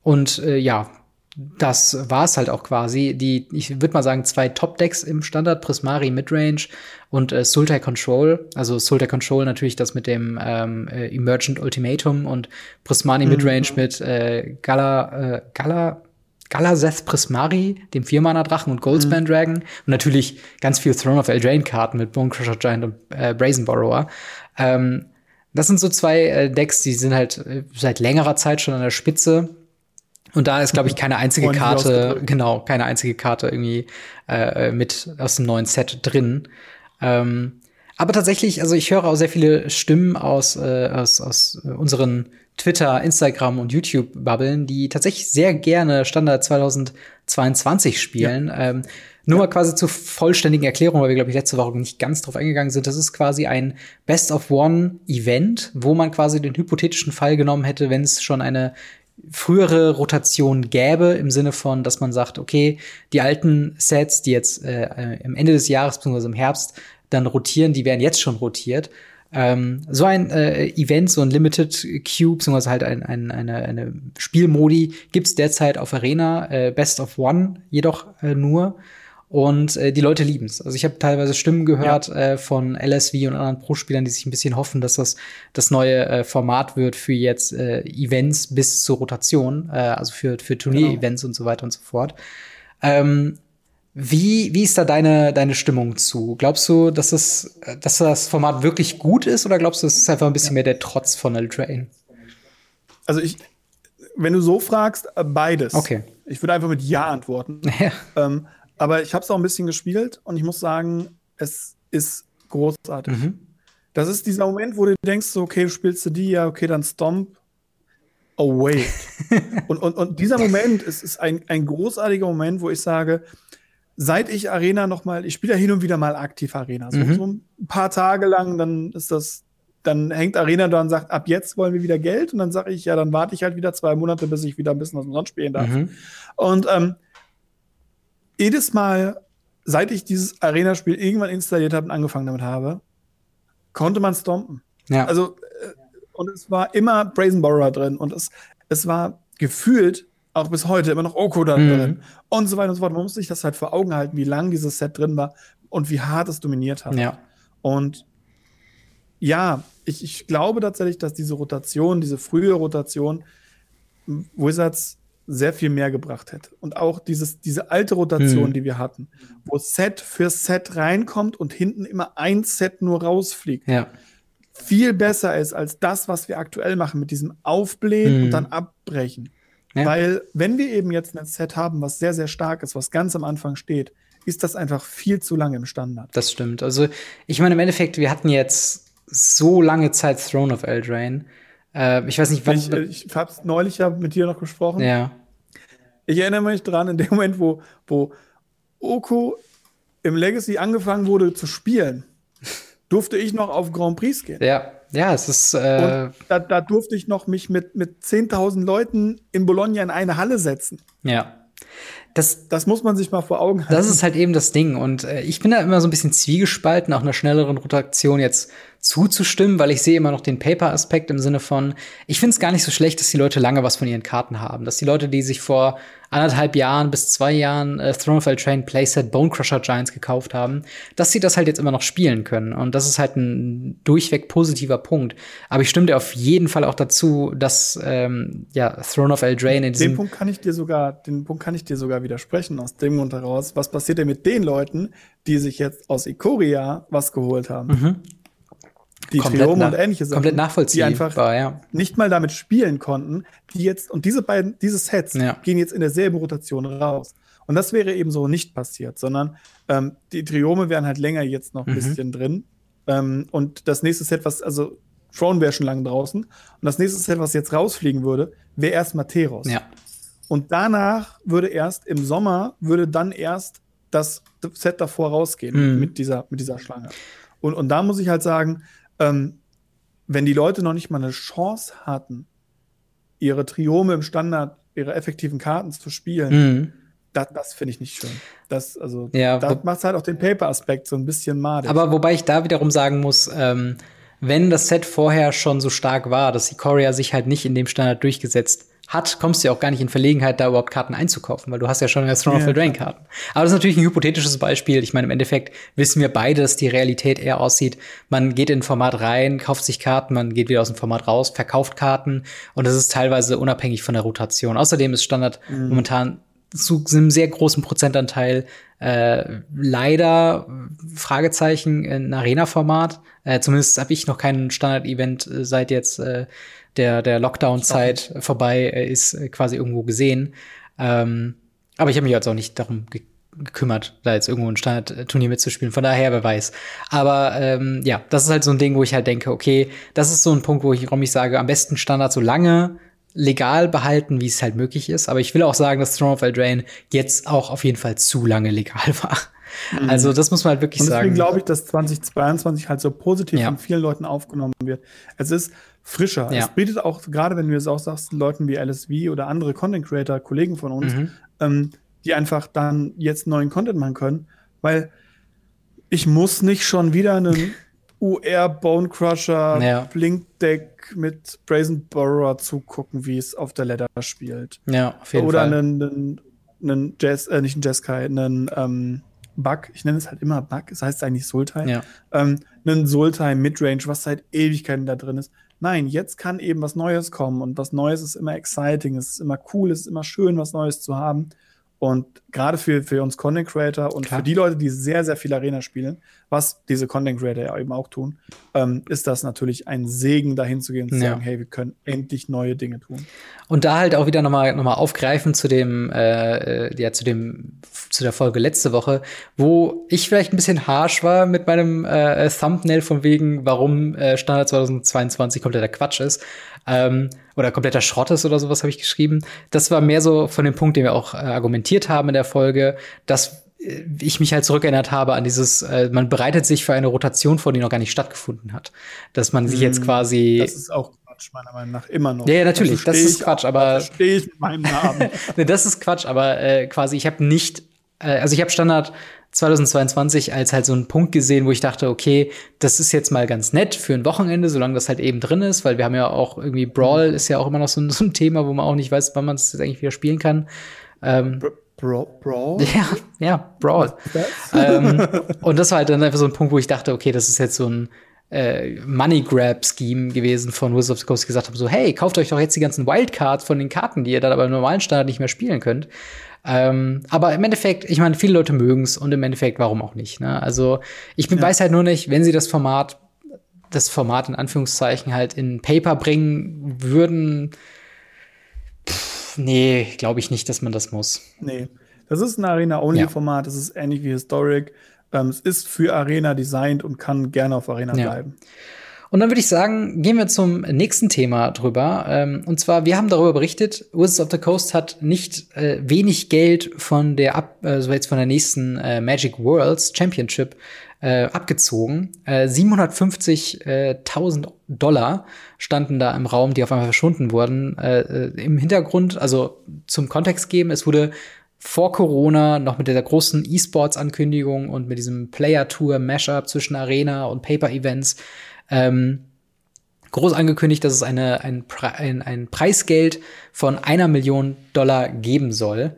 und äh, ja, das war's halt auch quasi. Die, ich würde mal sagen, zwei Top-Decks im Standard, Prismari Midrange und äh, Sultai Control. Also Sultai Control natürlich das mit dem ähm, äh, Emergent Ultimatum und Prismani mhm. Midrange mit äh, Gala, äh, Gala, Galaseth Prismari, dem Viermaner-Drachen und Goldspan mhm. Dragon. Und natürlich ganz viel Throne of Eldraine-Karten mit Bone Crusher Giant und äh, Brazen Borrower. Ähm, das sind so zwei äh, Decks, die sind halt äh, seit längerer Zeit schon an der Spitze und da ist, glaube ich, keine einzige Karte, genau, keine einzige Karte irgendwie äh, mit aus dem neuen Set drin. Ähm, aber tatsächlich, also ich höre auch sehr viele Stimmen aus, äh, aus, aus unseren Twitter, Instagram und YouTube-Bubbeln, die tatsächlich sehr gerne Standard 2022 spielen. Ja. Ähm, nur ja. mal quasi zur vollständigen Erklärung, weil wir, glaube ich, letzte Woche nicht ganz drauf eingegangen sind. Das ist quasi ein Best of One Event, wo man quasi den hypothetischen Fall genommen hätte, wenn es schon eine frühere Rotation gäbe, im Sinne von, dass man sagt, okay, die alten Sets, die jetzt äh, am Ende des Jahres bzw. im Herbst dann rotieren, die werden jetzt schon rotiert. Ähm, so ein äh, Event, so ein Limited Cube, beziehungsweise halt ein, ein, eine, eine Spielmodi gibt's derzeit auf Arena, äh, Best of One jedoch äh, nur. Und äh, die Leute lieben es. Also ich habe teilweise Stimmen gehört ja. äh, von LSV und anderen Pro-Spielern, die sich ein bisschen hoffen, dass das das neue äh, Format wird für jetzt äh, Events bis zur Rotation, äh, also für, für Turnier-Events genau. und so weiter und so fort. Ähm, wie, wie ist da deine, deine Stimmung zu? Glaubst du, dass, es, dass das Format wirklich gut ist oder glaubst du, es ist einfach ein bisschen ja. mehr der Trotz von Eldraine? Also ich, wenn du so fragst, äh, beides. Okay. Ich würde einfach mit Ja antworten. Ja. Ähm, aber ich habe es auch ein bisschen gespielt und ich muss sagen, es ist großartig. Mhm. Das ist dieser Moment, wo du denkst, so, okay, spielst du die, ja, okay, dann Stomp. Oh, wait. und, und, und dieser Moment ist, ist ein, ein großartiger Moment, wo ich sage, seit ich Arena noch mal, ich spiele ja hin und wieder mal aktiv Arena, so, mhm. so, ein paar Tage lang, dann ist das, dann hängt Arena da und sagt, ab jetzt wollen wir wieder Geld und dann sage ich, ja, dann warte ich halt wieder zwei Monate, bis ich wieder ein bisschen was umsonst spielen darf. Mhm. Und ähm, jedes Mal, seit ich dieses Arena-Spiel irgendwann installiert habe und angefangen damit habe, konnte man stompen. Ja. Also, äh, und es war immer Brazen Borrower drin und es, es war gefühlt auch bis heute immer noch Oko da mhm. drin und so weiter und so fort. Man muss sich das halt vor Augen halten, wie lang dieses Set drin war und wie hart es dominiert hat. Ja. Und ja, ich, ich glaube tatsächlich, dass diese Rotation, diese frühe Rotation Wizards sehr viel mehr gebracht hätte. Und auch dieses, diese alte Rotation, mhm. die wir hatten, wo Set für Set reinkommt und hinten immer ein Set nur rausfliegt. Ja. Viel besser ist als das, was wir aktuell machen, mit diesem Aufblähen mhm. und dann abbrechen. Ja. Weil, wenn wir eben jetzt ein Set haben, was sehr, sehr stark ist, was ganz am Anfang steht, ist das einfach viel zu lange im Standard. Das stimmt. Also, ich meine, im Endeffekt, wir hatten jetzt so lange Zeit Throne of Eldraine äh, ich weiß nicht, wann. Ich, ich habe es neulich ja mit dir noch gesprochen. Ja. Ich erinnere mich dran, in dem Moment, wo, wo Oko im Legacy angefangen wurde zu spielen, durfte ich noch auf Grand Prix gehen. Ja, ja, es ist. Äh da, da, durfte ich noch mich mit, mit 10.000 Leuten in Bologna in eine Halle setzen. Ja. das, das muss man sich mal vor Augen halten. Das ist halt eben das Ding. Und äh, ich bin da immer so ein bisschen zwiegespalten, auch einer schnelleren Rotation jetzt zuzustimmen, weil ich sehe immer noch den Paper-Aspekt im Sinne von, ich finde es gar nicht so schlecht, dass die Leute lange was von ihren Karten haben. Dass die Leute, die sich vor anderthalb Jahren bis zwei Jahren äh, Throne of Eldraine Playset Bone Crusher Giants gekauft haben, dass sie das halt jetzt immer noch spielen können. Und das ist halt ein durchweg positiver Punkt. Aber ich stimme dir auf jeden Fall auch dazu, dass ähm, ja, Throne of Eldraine in diesem Den Punkt kann ich dir sogar, den Punkt kann ich dir sogar widersprechen aus dem Grund heraus. Was passiert denn mit den Leuten, die sich jetzt aus Ikoria was geholt haben? Mhm die Triome und ähnliche Sachen, komplett nachvollziehbar, die einfach ja. nicht mal damit spielen konnten, die jetzt und diese beiden diese Sets ja. gehen jetzt in derselben Rotation raus. Und das wäre eben so nicht passiert, sondern ähm, die Triome wären halt länger jetzt noch ein mhm. bisschen drin. Ähm, und das nächste Set, was, also Throne wäre schon lange draußen. Und das nächste Set, was jetzt rausfliegen würde, wäre erst Materos. Ja. Und danach würde erst im Sommer, würde dann erst das Set davor rausgehen mhm. mit, dieser, mit dieser Schlange. Und, und da muss ich halt sagen, ähm, wenn die Leute noch nicht mal eine Chance hatten, ihre Triome im Standard, ihre effektiven Karten zu spielen, mhm. das, das finde ich nicht schön. Das, also, ja, da macht halt auch den Paper-Aspekt so ein bisschen madig. Aber wobei ich da wiederum sagen muss, ähm, wenn das Set vorher schon so stark war, dass Ikoria sich halt nicht in dem Standard durchgesetzt hat, kommst du ja auch gar nicht in Verlegenheit, da überhaupt Karten einzukaufen, weil du hast ja schon eine Throne ja, of the Drain Karten. Aber das ist natürlich ein hypothetisches Beispiel. Ich meine, im Endeffekt wissen wir beide, dass die Realität eher aussieht. Man geht in ein Format rein, kauft sich Karten, man geht wieder aus dem Format raus, verkauft Karten und das ist teilweise unabhängig von der Rotation. Außerdem ist Standard mhm. momentan zu einem sehr großen Prozentanteil äh, leider Fragezeichen in Arena-Format. Äh, zumindest habe ich noch kein Standard-Event äh, seit jetzt äh, der, der Lockdown-Zeit vorbei äh, ist, äh, quasi irgendwo gesehen. Ähm, aber ich habe mich jetzt auch nicht darum ge gekümmert, da jetzt irgendwo ein Standard-Turnier mitzuspielen. Von daher, wer weiß. Aber ähm, ja, das ist halt so ein Ding, wo ich halt denke, okay, das ist so ein Punkt, wo ich, warum ich sage, am besten Standard so lange legal behalten, wie es halt möglich ist. Aber ich will auch sagen, dass Throne of Eldraine jetzt auch auf jeden Fall zu lange legal war. Mhm. Also das muss man halt wirklich Und deswegen sagen. Deswegen glaube ich, dass 2022 halt so positiv ja. von vielen Leuten aufgenommen wird. Es ist frischer. Ja. Es bietet auch, gerade wenn du es auch sagst, Leuten wie LSV oder andere Content Creator, Kollegen von uns, mhm. ähm, die einfach dann jetzt neuen Content machen können, weil ich muss nicht schon wieder einen UR Bone Crusher ja. Blink Deck mit Brazen Borrower zugucken, wie es auf der Ladder spielt. Ja, auf jeden oder Fall. Oder einen, einen, einen Jazz, äh, nicht einen Jeskai, einen ähm, Bug, ich nenne es halt immer Bug, es das heißt eigentlich Sultai. Ja. Ähm, einen Sultai Midrange, was seit Ewigkeiten da drin ist. Nein, jetzt kann eben was Neues kommen und was Neues ist immer exciting, es ist immer cool, es ist immer schön, was Neues zu haben. Und gerade für, für uns Content Creator und Klar. für die Leute, die sehr, sehr viel Arena spielen, was diese Content Creator ja eben auch tun, ähm, ist das natürlich ein Segen, dahin zu gehen und zu ja. sagen, hey, wir können endlich neue Dinge tun. Und da halt auch wieder nochmal noch mal aufgreifen zu dem, äh, äh, ja, zu dem, zu der Folge letzte Woche, wo ich vielleicht ein bisschen harsh war mit meinem äh, Thumbnail von wegen, warum äh, Standard 2022 kompletter Quatsch ist ähm, oder kompletter Schrott ist oder sowas habe ich geschrieben. Das war mehr so von dem Punkt, den wir auch äh, argumentiert haben in der Folge, dass äh, ich mich halt zurückerinnert habe an dieses, äh, man bereitet sich für eine Rotation vor, die noch gar nicht stattgefunden hat. Dass man sich jetzt hm, quasi. Das ist auch Quatsch, meiner Meinung nach, immer noch. Ja, ja natürlich, das ist Quatsch, aber. Stehe ich mit meinem Namen. das ist Quatsch, aber äh, quasi, ich habe nicht, äh, also ich habe Standard 2022 als halt so ein Punkt gesehen, wo ich dachte, okay, das ist jetzt mal ganz nett für ein Wochenende, solange das halt eben drin ist, weil wir haben ja auch irgendwie Brawl ist ja auch immer noch so ein, so ein Thema, wo man auch nicht weiß, wann man es jetzt eigentlich wieder spielen kann. Ähm, Bra Brawl? Ja, ja, Brawl. ähm, und das war halt dann einfach so ein Punkt, wo ich dachte, okay, das ist jetzt so ein äh, Money Grab Scheme gewesen von Wizards of the Coast, die gesagt haben so, hey, kauft euch doch jetzt die ganzen Wildcards von den Karten, die ihr dann aber im normalen Standard nicht mehr spielen könnt. Ähm, aber im Endeffekt, ich meine, viele Leute mögen es und im Endeffekt, warum auch nicht? Ne? Also ich bin, ja. weiß halt nur nicht, wenn sie das Format, das Format in Anführungszeichen halt in Paper bringen würden, pff, nee, glaube ich nicht, dass man das muss. Nee. Das ist ein Arena-Only-Format, ja. das ist ähnlich wie Historic. Ähm, es ist für Arena designt und kann gerne auf Arena ja. bleiben. Und dann würde ich sagen, gehen wir zum nächsten Thema drüber. Ähm, und zwar, wir haben darüber berichtet, Wizards of the Coast hat nicht äh, wenig Geld von der ab, also jetzt von der nächsten äh, Magic Worlds Championship äh, abgezogen. Äh, 750.000 Dollar standen da im Raum, die auf einmal verschwunden wurden. Äh, äh, Im Hintergrund, also zum Kontext geben, es wurde vor Corona noch mit der großen E-Sports-Ankündigung und mit diesem Player-Tour-Mashup zwischen Arena und Paper-Events ähm, groß angekündigt, dass es eine, ein, ein, ein Preisgeld von einer Million Dollar geben soll.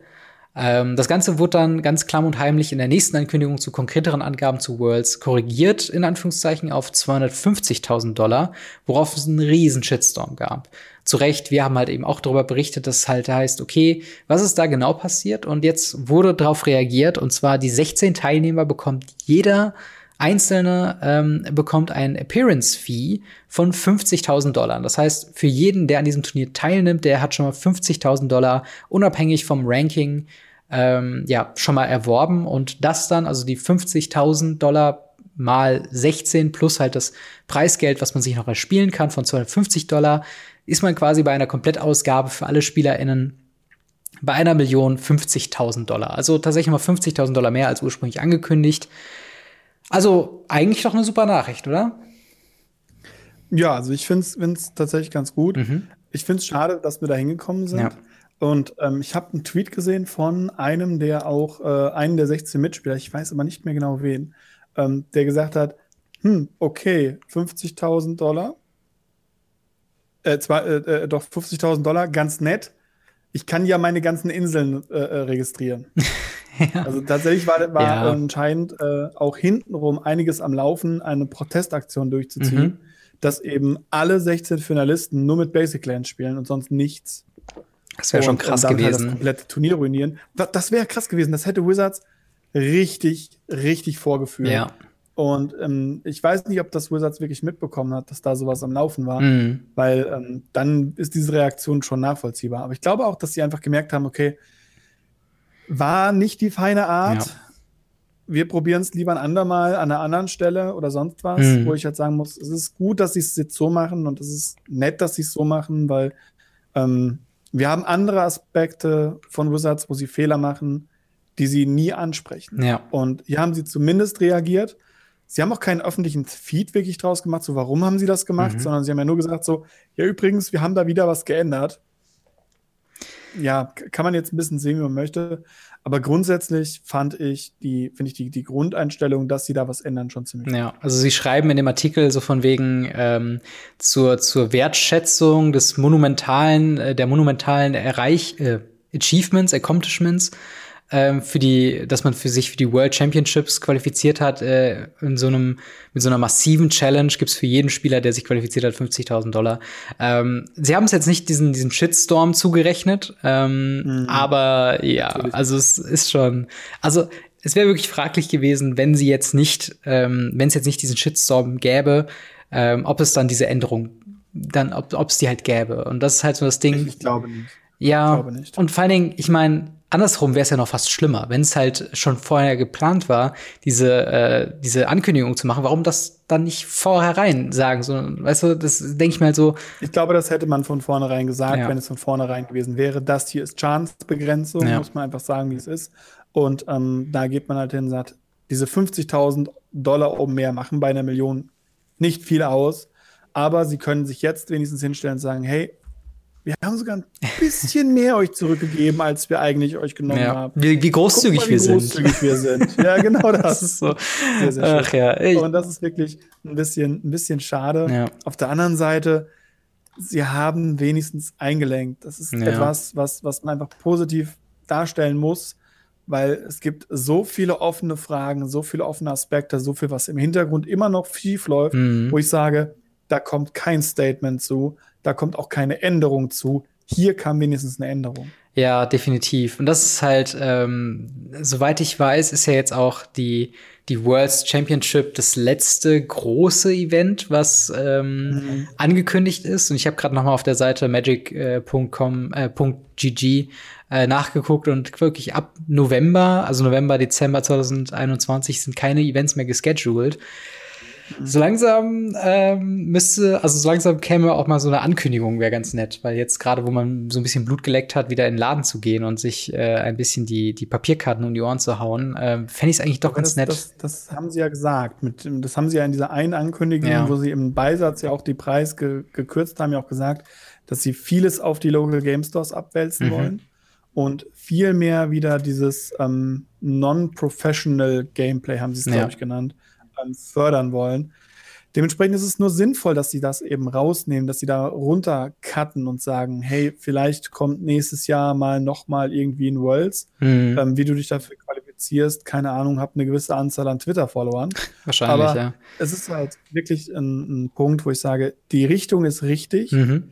Ähm, das Ganze wurde dann ganz klamm und heimlich in der nächsten Ankündigung zu konkreteren Angaben zu Worlds korrigiert, in Anführungszeichen, auf 250.000 Dollar, worauf es einen riesen Shitstorm gab. Zu Recht, wir haben halt eben auch darüber berichtet, dass es halt heißt, okay, was ist da genau passiert? Und jetzt wurde darauf reagiert, und zwar die 16 Teilnehmer bekommt jeder Einzelne ähm, bekommt ein Appearance-Fee von 50.000 Dollar. Das heißt, für jeden, der an diesem Turnier teilnimmt, der hat schon mal 50.000 Dollar unabhängig vom Ranking ähm, ja schon mal erworben und das dann, also die 50.000 Dollar mal 16 plus halt das Preisgeld, was man sich noch erspielen kann von 250 Dollar, ist man quasi bei einer Komplettausgabe für alle SpielerInnen bei einer Million 50.000 Dollar. Also tatsächlich mal 50.000 Dollar mehr als ursprünglich angekündigt. Also eigentlich doch eine super Nachricht, oder? Ja, also ich finde es tatsächlich ganz gut. Mhm. Ich finde es schade, dass wir da hingekommen sind. Ja. Und ähm, ich habe einen Tweet gesehen von einem, der auch äh, einen der 16 Mitspieler, ich weiß aber nicht mehr genau wen, ähm, der gesagt hat, hm, okay, 50.000 Dollar, äh, zwar, äh, äh doch 50.000 Dollar, ganz nett. Ich kann ja meine ganzen Inseln äh, äh registrieren. ja. Also tatsächlich war, war ja. anscheinend äh, auch hintenrum einiges am Laufen, eine Protestaktion durchzuziehen, mhm. dass eben alle 16 Finalisten nur mit Basic Land spielen und sonst nichts. Das wäre schon krass und gewesen. Halt das komplette Turnier ruinieren. Das, das wäre krass gewesen. Das hätte Wizards richtig, richtig vorgeführt. Ja. Und ähm, ich weiß nicht, ob das Wizards wirklich mitbekommen hat, dass da sowas am Laufen war, mhm. weil ähm, dann ist diese Reaktion schon nachvollziehbar. Aber ich glaube auch, dass sie einfach gemerkt haben, okay, war nicht die feine Art. Ja. Wir probieren es lieber ein andermal an einer anderen Stelle oder sonst was, mhm. wo ich halt sagen muss, es ist gut, dass sie es jetzt so machen und es ist nett, dass sie es so machen, weil ähm, wir haben andere Aspekte von Wizards, wo sie Fehler machen, die sie nie ansprechen. Ja. Und hier haben sie zumindest reagiert Sie haben auch keinen öffentlichen Feed wirklich draus gemacht, so warum haben sie das gemacht, mhm. sondern sie haben ja nur gesagt so, ja übrigens, wir haben da wieder was geändert. Ja, kann man jetzt ein bisschen sehen, wie man möchte. Aber grundsätzlich fand ich die, finde ich die, die Grundeinstellung, dass sie da was ändern, schon ziemlich. Ja, also sie schreiben in dem Artikel so von wegen ähm, zur, zur Wertschätzung des monumentalen, äh, der monumentalen Erreich, äh, Achievements, Accomplishments ähm, für die, dass man für sich für die World Championships qualifiziert hat. Äh, in so einem, mit so einer massiven Challenge gibt's für jeden Spieler, der sich qualifiziert hat, 50.000 Dollar. Ähm, sie haben es jetzt nicht diesen, diesen Shitstorm zugerechnet, ähm, mhm. aber ja, Natürlich. also es ist schon, also es wäre wirklich fraglich gewesen, wenn sie jetzt nicht, ähm, wenn es jetzt nicht diesen Shitstorm gäbe, ähm, ob es dann diese Änderung dann, ob es die halt gäbe. Und das ist halt so das Ding. Ich, glaube nicht. Ja, ich glaube nicht. und vor allen Dingen, ich meine, andersrum wäre es ja noch fast schlimmer, wenn es halt schon vorher geplant war, diese, äh, diese Ankündigung zu machen. Warum das dann nicht vorherein sagen? So, weißt du, das denke ich mir halt so. Ich glaube, das hätte man von vornherein gesagt, ja. wenn es von vornherein gewesen wäre. Das hier ist Chance-Begrenzung, ja. muss man einfach sagen, wie es ist. Und ähm, da geht man halt hin und sagt, diese 50.000 Dollar oben mehr machen bei einer Million nicht viel aus. Aber sie können sich jetzt wenigstens hinstellen und sagen, hey, wir haben sogar ein bisschen mehr euch zurückgegeben, als wir eigentlich euch genommen ja. haben. Wie, wie großzügig, mal, wie wir, großzügig sind. wir sind. Ja, genau das. das ist so. Sehr, sehr schön. Ach ja. Ich. Und das ist wirklich ein bisschen, ein bisschen schade. Ja. Auf der anderen Seite, sie haben wenigstens eingelenkt. Das ist ja. etwas, was, was man einfach positiv darstellen muss, weil es gibt so viele offene Fragen, so viele offene Aspekte, so viel, was im Hintergrund immer noch schief läuft, mhm. wo ich sage, da kommt kein Statement zu, da kommt auch keine Änderung zu. Hier kam wenigstens eine Änderung. Ja, definitiv. Und das ist halt, ähm, soweit ich weiß, ist ja jetzt auch die, die World's Championship das letzte große Event, was ähm, mhm. angekündigt ist. Und ich habe gerade noch mal auf der Seite magic.com äh, .gg äh, nachgeguckt und wirklich ab November, also November, Dezember 2021 sind keine Events mehr gescheduled. So langsam ähm, müsste, also so langsam käme auch mal so eine Ankündigung, wäre ganz nett, weil jetzt gerade, wo man so ein bisschen Blut geleckt hat, wieder in den Laden zu gehen und sich äh, ein bisschen die, die Papierkarten um die Ohren zu hauen, äh, fände ich es eigentlich doch ganz das, nett. Das, das, haben sie ja gesagt. Mit, das haben sie ja in dieser einen Ankündigung, ja. wo sie im Beisatz ja auch die Preis ge gekürzt haben, ja auch gesagt, dass sie vieles auf die Local Game Stores abwälzen mhm. wollen. und viel mehr wieder dieses ähm, Non-Professional Gameplay, haben sie es, ja. glaube ich, genannt, fördern wollen. Dementsprechend ist es nur sinnvoll, dass sie das eben rausnehmen, dass sie da runtercutten und sagen, hey, vielleicht kommt nächstes Jahr mal noch mal irgendwie ein Worlds, mhm. ähm, wie du dich dafür qualifizierst, keine Ahnung, hab eine gewisse Anzahl an Twitter-Followern. Wahrscheinlich, Aber ja. Es ist halt wirklich ein, ein, Punkt, wo ich sage, die Richtung ist richtig mhm.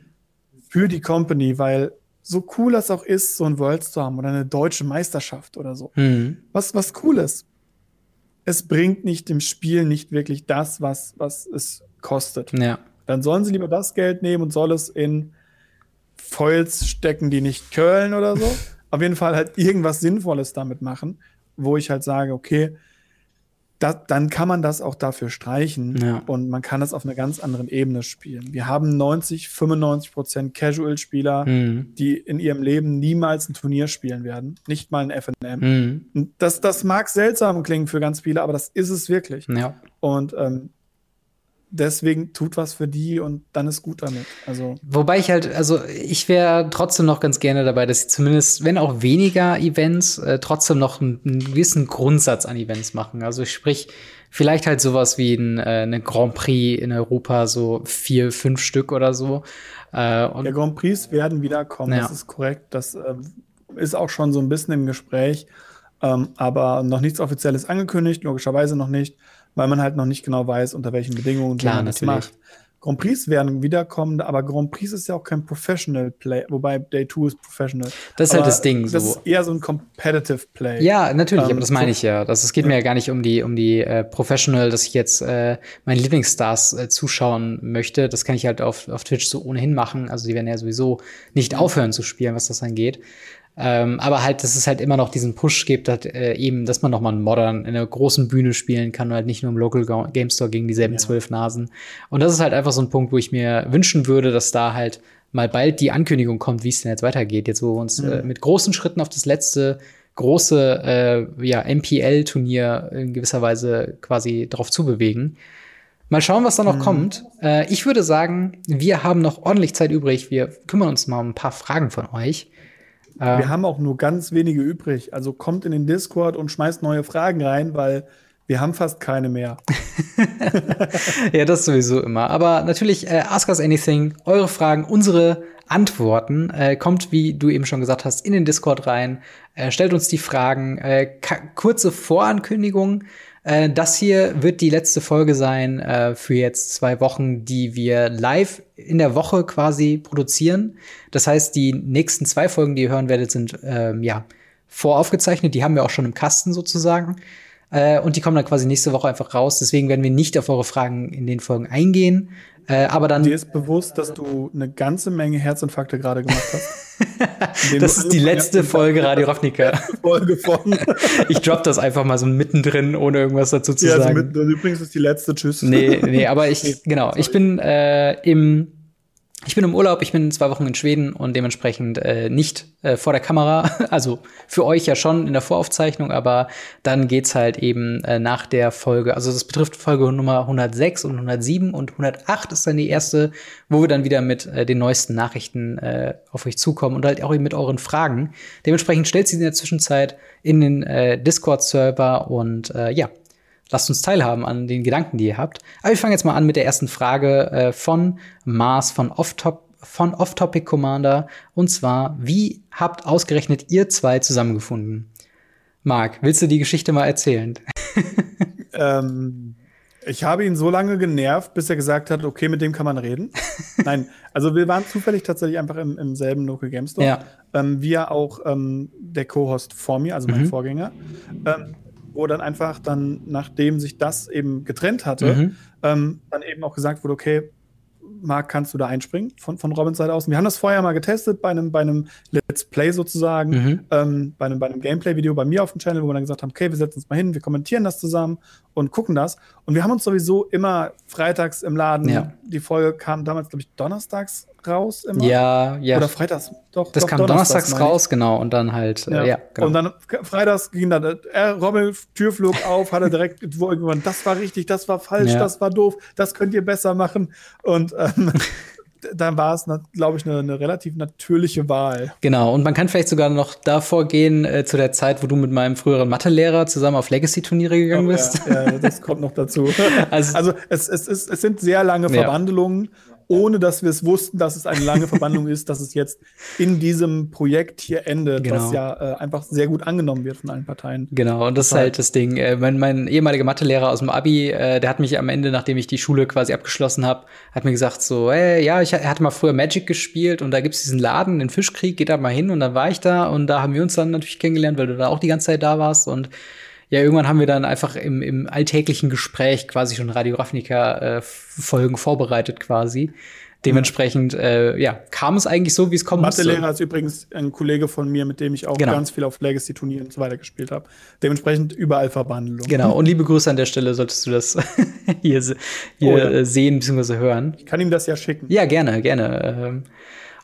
für die Company, weil so cool das auch ist, so ein Worlds zu haben oder eine deutsche Meisterschaft oder so. Mhm. Was, was cool ist es bringt nicht dem Spiel nicht wirklich das, was, was es kostet. Ja. Dann sollen sie lieber das Geld nehmen und soll es in Foils stecken, die nicht curlen oder so. Auf jeden Fall halt irgendwas Sinnvolles damit machen, wo ich halt sage, okay, das, dann kann man das auch dafür streichen ja. und man kann das auf einer ganz anderen Ebene spielen. Wir haben 90, 95 Prozent Casual-Spieler, mhm. die in ihrem Leben niemals ein Turnier spielen werden, nicht mal ein FNM. Mhm. Das, das mag seltsam klingen für ganz viele, aber das ist es wirklich. Ja. Und ähm, deswegen tut was für die und dann ist gut damit. Also Wobei ich halt, also ich wäre trotzdem noch ganz gerne dabei, dass sie zumindest, wenn auch weniger Events, äh, trotzdem noch einen, einen, gewissen Grundsatz an Events machen. Also sprich, vielleicht halt sowas wie ein, äh, eine Grand Prix in Europa, so vier, fünf Stück oder so. Äh, und Der Grand Prix werden wieder kommen, ja. das ist korrekt. Das äh, ist auch schon so ein bisschen im Gespräch. Ähm, aber noch nichts Offizielles angekündigt, logischerweise noch nicht weil man halt noch nicht genau weiß, unter welchen Bedingungen Klar, man das macht. Grand Prix werden wiederkommen, aber Grand Prix ist ja auch kein Professional Play, wobei Day 2 ist Professional. Das ist halt aber halt das Ding. Das so. ist eher so ein Competitive Play. Ja, natürlich, ähm, aber das meine ich ja. Das, es geht ja. mir ja gar nicht um die, um die äh, Professional, dass ich jetzt äh, meinen Lieblingsstars äh, zuschauen möchte. Das kann ich halt auf, auf Twitch so ohnehin machen. Also die werden ja sowieso nicht aufhören zu spielen, was das angeht. Ähm, aber halt, dass es halt immer noch diesen Push gibt, dass, äh, eben, dass man noch mal einen Modern in einer großen Bühne spielen kann und halt nicht nur im Local Game Store gegen dieselben ja. zwölf Nasen. Und das ist halt einfach so ein Punkt, wo ich mir wünschen würde, dass da halt mal bald die Ankündigung kommt, wie es denn jetzt weitergeht. Jetzt, wo wir uns mhm. äh, mit großen Schritten auf das letzte große äh, ja, MPL-Turnier in gewisser Weise quasi drauf zubewegen. Mal schauen, was da noch mhm. kommt. Äh, ich würde sagen, wir haben noch ordentlich Zeit übrig. Wir kümmern uns mal um ein paar Fragen von euch. Wir ähm, haben auch nur ganz wenige übrig. Also kommt in den Discord und schmeißt neue Fragen rein, weil wir haben fast keine mehr. ja, das sowieso immer. Aber natürlich, äh, ask us anything. Eure Fragen, unsere Antworten. Äh, kommt, wie du eben schon gesagt hast, in den Discord rein. Äh, stellt uns die Fragen. Äh, kurze Vorankündigung. Äh, das hier wird die letzte Folge sein äh, für jetzt zwei Wochen, die wir live in der Woche quasi produzieren. Das heißt, die nächsten zwei Folgen, die ihr hören werdet, sind ähm, ja voraufgezeichnet. Die haben wir auch schon im Kasten sozusagen. Äh, und die kommen dann quasi nächste Woche einfach raus. Deswegen werden wir nicht auf eure Fragen in den Folgen eingehen. Äh, aber dann. Dir ist bewusst, dass du eine ganze Menge Herzinfarkte gerade gemacht hast. das ist die letzte Folge Radio Ravnica. Folge von. ich drop das einfach mal so mittendrin, ohne irgendwas dazu zu ja, also sagen. Also übrigens ist die letzte. Tschüss. Nee, nee, aber ich, genau, ich bin äh, im ich bin im Urlaub, ich bin zwei Wochen in Schweden und dementsprechend äh, nicht äh, vor der Kamera. Also für euch ja schon in der Voraufzeichnung, aber dann geht's halt eben äh, nach der Folge. Also das betrifft Folge Nummer 106 und 107 und 108 ist dann die erste, wo wir dann wieder mit äh, den neuesten Nachrichten äh, auf euch zukommen und halt auch eben mit euren Fragen. Dementsprechend stellt sie in der Zwischenzeit in den äh, Discord-Server und äh, ja, lasst uns teilhaben an den Gedanken, die ihr habt. Aber wir fangen jetzt mal an mit der ersten Frage äh, von Mars von Off-Top von Off-Topic Commander. Und zwar, wie habt ausgerechnet ihr zwei zusammengefunden? Marc, willst du die Geschichte mal erzählen? ähm, ich habe ihn so lange genervt, bis er gesagt hat, okay, mit dem kann man reden. Nein, also wir waren zufällig tatsächlich einfach im, im selben Local Game Store. Ja. Ähm, wir auch ähm, der Co-Host vor mir, also mein mhm. Vorgänger. Ähm, wo dann einfach dann, nachdem sich das eben getrennt hatte, mhm. ähm, dann eben auch gesagt wurde, okay, Marc, kannst du da einspringen von, von Robins Seite aus? wir haben das vorher mal getestet bei einem, bei einem Let's Play sozusagen, mhm. ähm, bei einem, bei einem Gameplay-Video bei mir auf dem Channel, wo wir dann gesagt haben, okay, wir setzen uns mal hin, wir kommentieren das zusammen und gucken das. Und wir haben uns sowieso immer freitags im Laden, ja. die Folge kam damals, glaube ich, donnerstags raus immer. Ja, ja. Oder freitags, doch. Das doch, kam donnerstags, donnerstags raus, genau. Und dann halt, äh, ja. Äh, ja genau. Und dann freitags ging dann, äh, Rommel, Tür flog auf, hatte direkt wo irgendwann, das war richtig, das war falsch, ja. das war doof, das könnt ihr besser machen. Und ähm, da war es, glaube ich, eine, eine, relativ natürliche Wahl. Genau, und man kann vielleicht sogar noch davor gehen, äh, zu der Zeit, wo du mit meinem früheren Mathelehrer zusammen auf Legacy-Turniere gegangen oh, bist. Ja, ja, das kommt noch dazu. also, also es, es, es, es sind sehr lange Verwandlungen. Ohne dass wir es wussten, dass es eine lange Verbandlung ist, dass es jetzt in diesem Projekt hier endet, genau. was ja äh, einfach sehr gut angenommen wird von allen Parteien. Genau, und das, das ist halt das Ding. Äh, mein, mein ehemaliger Mathelehrer aus dem Abi, äh, der hat mich am Ende, nachdem ich die Schule quasi abgeschlossen habe, hat mir gesagt so, ey, ja, ich er hatte mal früher Magic gespielt und da gibt's diesen Laden, den Fischkrieg, geht da mal hin und dann war ich da und da haben wir uns dann natürlich kennengelernt, weil du da auch die ganze Zeit da warst und ja, irgendwann haben wir dann einfach im, im alltäglichen Gespräch quasi schon Radio Ravnica-Folgen äh, vorbereitet quasi. Dementsprechend, äh, ja, kam es eigentlich so, wie es kommen musste. Mathelehrer ist übrigens ein Kollege von mir, mit dem ich auch genau. ganz viel auf Legacy-Turnieren und so weiter gespielt habe. Dementsprechend überall Verbandelung. Genau, und liebe Grüße an der Stelle, solltest du das hier, hier oh, ja. Äh, sehen bzw. hören. Ich kann ihm das ja schicken. Ja, gerne, gerne. Ähm,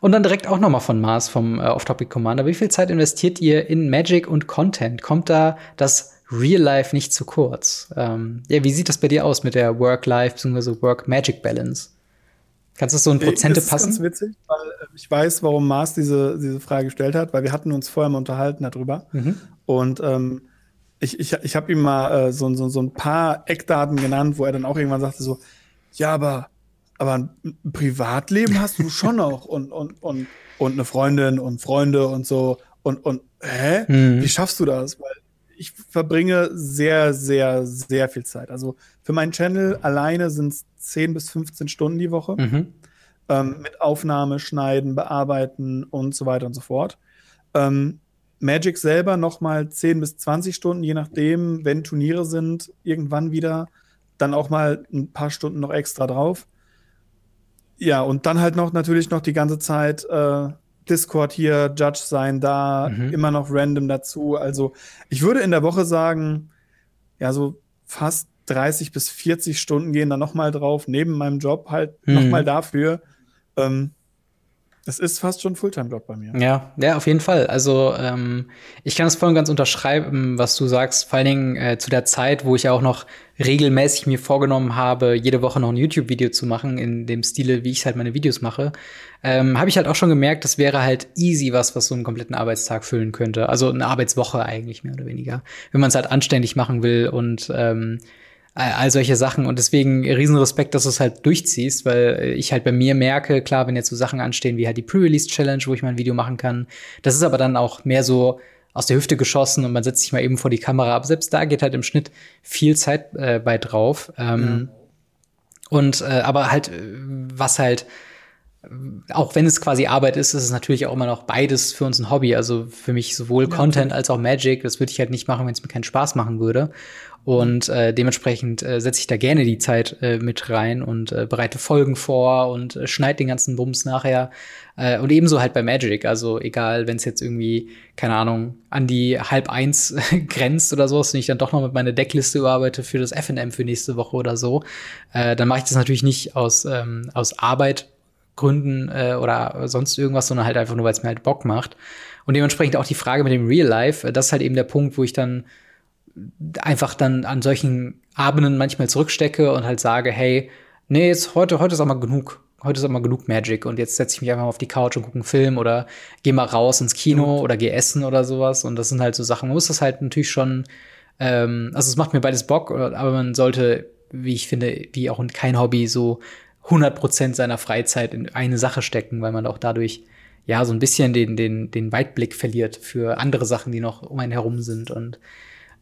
und dann direkt auch noch mal von Mars vom äh, Off-Topic Commander. Wie viel Zeit investiert ihr in Magic und Content? Kommt da das Real Life nicht zu kurz. Ähm, ja, wie sieht das bei dir aus mit der Work-Life bzw. Work-Magic-Balance? Kannst du so in Prozente das passen? Das ist ganz witzig, weil äh, ich weiß, warum Mars diese, diese Frage gestellt hat, weil wir hatten uns vorher mal unterhalten darüber. Mhm. Und ähm, ich, ich, ich habe ihm mal äh, so, so, so ein paar Eckdaten genannt, wo er dann auch irgendwann sagte so, ja, aber, aber ein Privatleben hast du schon noch und, und, und, und eine Freundin und Freunde und so. Und, und hä? Mhm. Wie schaffst du das? Weil ich verbringe sehr, sehr, sehr viel Zeit. Also für meinen Channel alleine sind es 10 bis 15 Stunden die Woche. Mhm. Ähm, mit Aufnahme, Schneiden, Bearbeiten und so weiter und so fort. Ähm, Magic selber nochmal 10 bis 20 Stunden, je nachdem, wenn Turniere sind, irgendwann wieder. Dann auch mal ein paar Stunden noch extra drauf. Ja, und dann halt noch natürlich noch die ganze Zeit äh, Discord hier, Judge sein da, mhm. immer noch random dazu. Also ich würde in der Woche sagen, ja, so fast 30 bis 40 Stunden gehen da nochmal drauf, neben meinem Job halt mhm. nochmal dafür. Ähm, das ist fast schon Fulltime-Job bei mir. Ja, ja, auf jeden Fall. Also ähm, ich kann es voll und ganz unterschreiben, was du sagst. Vor allen Dingen äh, zu der Zeit, wo ich ja auch noch regelmäßig mir vorgenommen habe, jede Woche noch ein YouTube-Video zu machen, in dem Stile, wie ich halt meine Videos mache, ähm, habe ich halt auch schon gemerkt, das wäre halt easy was, was so einen kompletten Arbeitstag füllen könnte. Also eine Arbeitswoche eigentlich mehr oder weniger. Wenn man es halt anständig machen will und ähm, all solche Sachen. Und deswegen Riesenrespekt, dass du es halt durchziehst, weil ich halt bei mir merke, klar, wenn jetzt so Sachen anstehen wie halt die Pre-Release-Challenge, wo ich mein Video machen kann, das ist aber dann auch mehr so aus der Hüfte geschossen und man setzt sich mal eben vor die Kamera. Aber selbst da geht halt im Schnitt viel Zeit äh, bei drauf. Ähm, ja. Und äh, aber halt, was halt auch wenn es quasi Arbeit ist, ist es natürlich auch immer noch beides für uns ein Hobby. Also für mich sowohl ja, Content als auch Magic. Das würde ich halt nicht machen, wenn es mir keinen Spaß machen würde. Und äh, dementsprechend äh, setze ich da gerne die Zeit äh, mit rein und äh, bereite Folgen vor und äh, schneide den ganzen Bums nachher. Äh, und ebenso halt bei Magic. Also egal, wenn es jetzt irgendwie, keine Ahnung, an die halb eins grenzt oder so, und ich dann doch noch mit meiner Deckliste überarbeite für das FNM für nächste Woche oder so, äh, dann mache ich das natürlich nicht aus, ähm, aus Arbeit Gründen äh, oder sonst irgendwas, sondern halt einfach nur, weil es mir halt Bock macht. Und dementsprechend auch die Frage mit dem Real Life, äh, das ist halt eben der Punkt, wo ich dann einfach dann an solchen Abenden manchmal zurückstecke und halt sage, hey, nee, jetzt heute, heute ist auch mal genug. Heute ist auch mal genug Magic und jetzt setze ich mich einfach mal auf die Couch und gucke einen Film oder gehe mal raus ins Kino oder gehe essen oder sowas. Und das sind halt so Sachen. Man muss das halt natürlich schon, ähm, also es macht mir beides Bock, aber man sollte, wie ich finde, wie auch kein Hobby, so 100 Prozent seiner Freizeit in eine Sache stecken, weil man auch dadurch ja so ein bisschen den, den, den Weitblick verliert für andere Sachen, die noch um einen herum sind und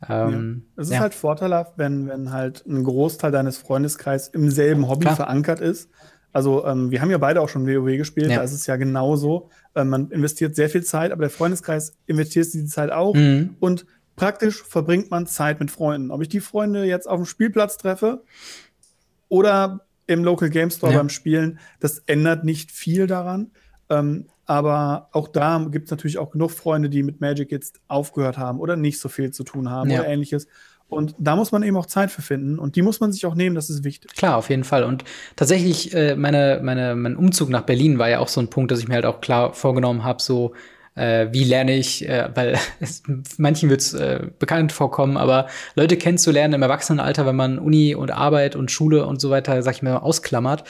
ähm, ja. Es ist ja. halt vorteilhaft, wenn, wenn halt ein Großteil deines Freundeskreises im selben Hobby Klar. verankert ist. Also ähm, wir haben ja beide auch schon WoW gespielt, ja. da ist es ja genauso. Ähm, man investiert sehr viel Zeit, aber der Freundeskreis investiert diese Zeit auch. Mhm. Und praktisch verbringt man Zeit mit Freunden. Ob ich die Freunde jetzt auf dem Spielplatz treffe oder im Local Game Store ja. beim Spielen, das ändert nicht viel daran. Ähm, aber auch da gibt es natürlich auch genug Freunde, die mit Magic jetzt aufgehört haben oder nicht so viel zu tun haben ja. oder ähnliches. Und da muss man eben auch Zeit für finden und die muss man sich auch nehmen, das ist wichtig. Klar, auf jeden Fall. Und tatsächlich, äh, meine, meine, mein Umzug nach Berlin war ja auch so ein Punkt, dass ich mir halt auch klar vorgenommen habe, so äh, wie lerne ich, äh, weil es, manchen wird es äh, bekannt vorkommen, aber Leute kennenzulernen im Erwachsenenalter, wenn man Uni und Arbeit und Schule und so weiter, sag ich mal, ausklammert,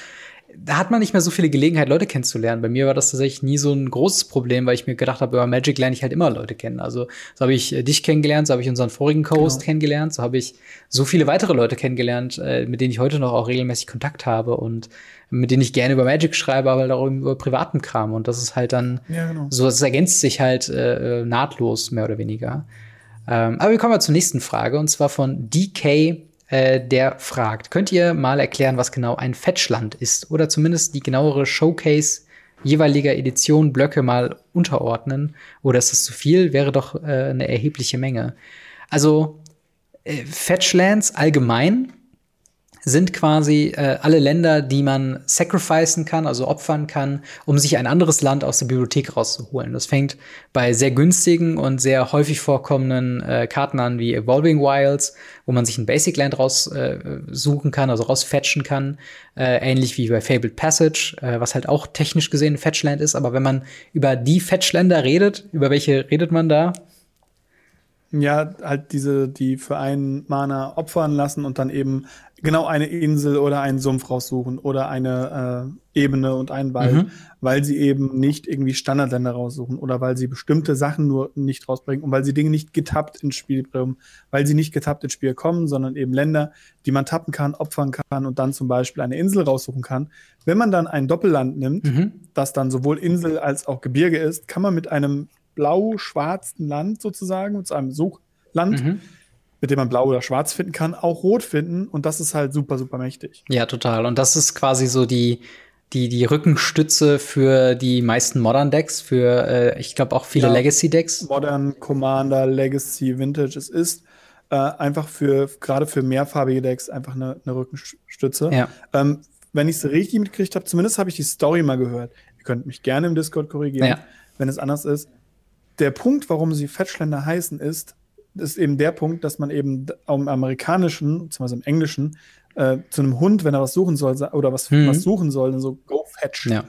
da hat man nicht mehr so viele Gelegenheit, Leute kennenzulernen. Bei mir war das tatsächlich nie so ein großes Problem, weil ich mir gedacht habe, über Magic lerne ich halt immer Leute kennen. Also so habe ich äh, dich kennengelernt, so habe ich unseren vorigen Co-Host genau. kennengelernt, so habe ich so viele weitere Leute kennengelernt, äh, mit denen ich heute noch auch regelmäßig Kontakt habe und mit denen ich gerne über Magic schreibe, aber halt auch über privaten Kram. Und das ist halt dann ja, genau. so, es ergänzt sich halt äh, nahtlos, mehr oder weniger. Ähm, aber wir kommen mal zur nächsten Frage, und zwar von DK äh, der fragt, könnt ihr mal erklären, was genau ein Fetchland ist oder zumindest die genauere Showcase jeweiliger Edition Blöcke mal unterordnen? Oder ist das zu viel? Wäre doch äh, eine erhebliche Menge. Also äh, Fetchlands allgemein sind quasi äh, alle Länder, die man sacrificen kann, also opfern kann, um sich ein anderes Land aus der Bibliothek rauszuholen. Das fängt bei sehr günstigen und sehr häufig vorkommenden äh, Karten an wie Evolving Wilds, wo man sich ein Basic Land raussuchen äh, kann, also rausfetchen kann, äh, ähnlich wie bei Fabled Passage, äh, was halt auch technisch gesehen ein Fetchland ist. Aber wenn man über die Fetchländer redet, über welche redet man da? Ja, halt diese, die für einen Mana opfern lassen und dann eben genau eine Insel oder einen Sumpf raussuchen oder eine äh, Ebene und einen Wald, mhm. weil sie eben nicht irgendwie Standardländer raussuchen oder weil sie bestimmte Sachen nur nicht rausbringen und weil sie Dinge nicht getappt ins Spiel bringen, weil sie nicht getappt ins Spiel kommen, sondern eben Länder, die man tappen kann, opfern kann und dann zum Beispiel eine Insel raussuchen kann. Wenn man dann ein Doppelland nimmt, mhm. das dann sowohl Insel als auch Gebirge ist, kann man mit einem blau-schwarzen Land sozusagen, mit so einem Suchland, mhm mit dem man blau oder schwarz finden kann, auch rot finden. Und das ist halt super, super mächtig. Ja, total. Und das ist quasi so die, die, die Rückenstütze für die meisten Modern Decks, für, äh, ich glaube, auch viele ja, Legacy Decks. Modern, Commander, Legacy, Vintage. Es ist äh, einfach für, gerade für mehrfarbige Decks, einfach eine, eine Rückenstütze. Ja. Ähm, wenn ich es richtig mitgekriegt habe, zumindest habe ich die Story mal gehört. Ihr könnt mich gerne im Discord korrigieren, ja. wenn es anders ist. Der Punkt, warum sie Fetchländer heißen, ist, ist eben der Punkt, dass man eben im amerikanischen, beziehungsweise im englischen, äh, zu einem Hund, wenn er was suchen soll oder was, mhm. was suchen soll, dann so go fetch. Ja.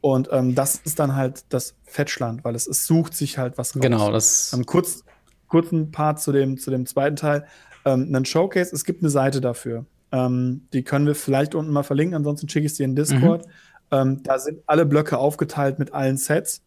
Und ähm, das ist dann halt das Fetchland, weil es, es sucht sich halt was raus. Genau, das. Ähm, kurz, kurzen Part zu dem, zu dem zweiten Teil. Ähm, ein Showcase, es gibt eine Seite dafür. Ähm, die können wir vielleicht unten mal verlinken, ansonsten schicke ich es dir in Discord. Mhm. Ähm, da sind alle Blöcke aufgeteilt mit allen Sets.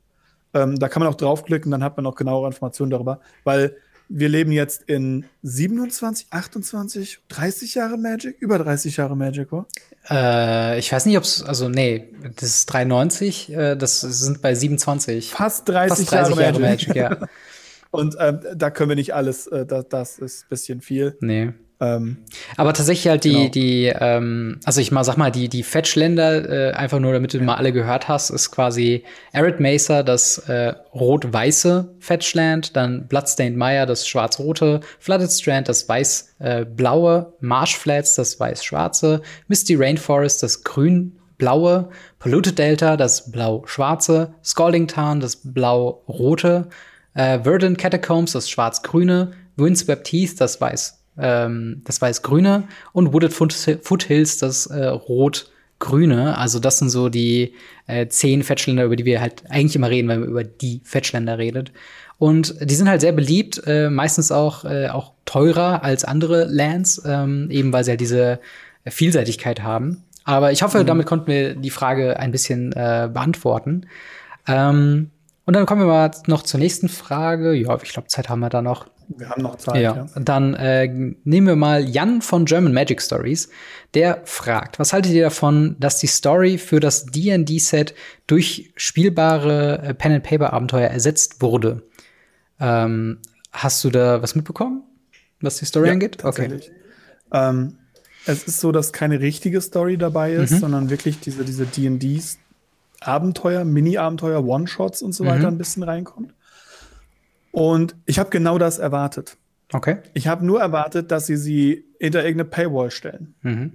Ähm, da kann man auch draufklicken, dann hat man auch genauere Informationen darüber, weil wir leben jetzt in 27, 28, 30 Jahre Magic, über 30 Jahre Magic, oder? Äh, ich weiß nicht, ob es, also nee, das ist 93, äh, das sind bei 27. Fast 30, Fast 30 Jahre, Jahre Magic. Magic ja. Und ähm, da können wir nicht alles, äh, das, das ist ein bisschen viel. Nee. Ähm, Aber tatsächlich halt die, genau. die, ähm, also ich mal sag mal, die, die Fetchländer, äh, einfach nur damit du ja. mal alle gehört hast, ist quasi Arid Mesa, das äh, rot-weiße Fetchland, dann Bloodstained Mire, das schwarz-rote, Flooded Strand, das weiß-blaue, Marsh Flats, das weiß-schwarze, Misty Rainforest, das grün-blaue, Polluted Delta, das blau-schwarze, Scalding Tarn, das blau-rote, äh, Verdant Catacombs, das schwarz-grüne, Windswept Heath, das weiß ähm, das weiß-grüne und Wooded Foothills das äh, rot-grüne. Also das sind so die äh, zehn Fetchländer, über die wir halt eigentlich immer reden, wenn man über die Fetchländer redet. Und die sind halt sehr beliebt, äh, meistens auch, äh, auch teurer als andere Lands, ähm, eben weil sie halt diese Vielseitigkeit haben. Aber ich hoffe, mhm. damit konnten wir die Frage ein bisschen äh, beantworten. Ähm, und dann kommen wir mal noch zur nächsten Frage. Ja, ich glaube, Zeit haben wir da noch. Wir haben noch Zeit. Ja. ja. Dann äh, nehmen wir mal Jan von German Magic Stories. Der fragt, was haltet ihr davon, dass die Story für das D&D-Set durch spielbare äh, Pen-and-Paper-Abenteuer ersetzt wurde? Ähm, hast du da was mitbekommen, was die Story ja, angeht? Okay. Ähm, es ist so, dass keine richtige Story dabei ist, mhm. sondern wirklich diese, diese D&Ds Abenteuer, Mini-Abenteuer, One-Shots und so mhm. weiter ein bisschen reinkommt. Und ich habe genau das erwartet. Okay. Ich habe nur erwartet, dass sie sie hinter irgendeine Paywall stellen. Mhm.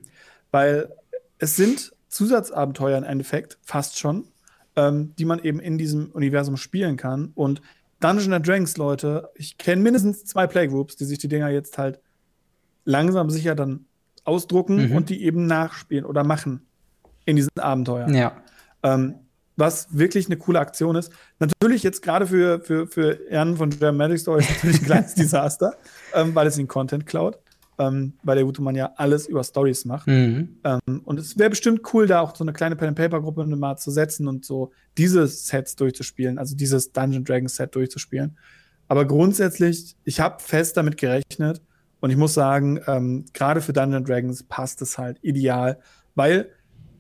Weil es sind Zusatzabenteuer im Endeffekt, fast schon, ähm, die man eben in diesem Universum spielen kann. Und Dungeon Dragons, Leute, ich kenne mindestens zwei Playgroups, die sich die Dinger jetzt halt langsam sicher dann ausdrucken mhm. und die eben nachspielen oder machen in diesen Abenteuern. Ja. Ähm, was wirklich eine coole Aktion ist. Natürlich jetzt gerade für, für, für Jan von German Magic Story ist natürlich ein kleines Desaster, ähm, weil es den Content klaut. ähm, weil der gute Mann ja alles über Stories macht. Mhm. Ähm, und es wäre bestimmt cool, da auch so eine kleine Pen-and-Paper-Gruppe mal zu setzen und so diese Sets durchzuspielen, also dieses Dungeon Dragon Set durchzuspielen. Aber grundsätzlich, ich habe fest damit gerechnet und ich muss sagen, ähm, gerade für Dungeon Dragons passt es halt ideal, weil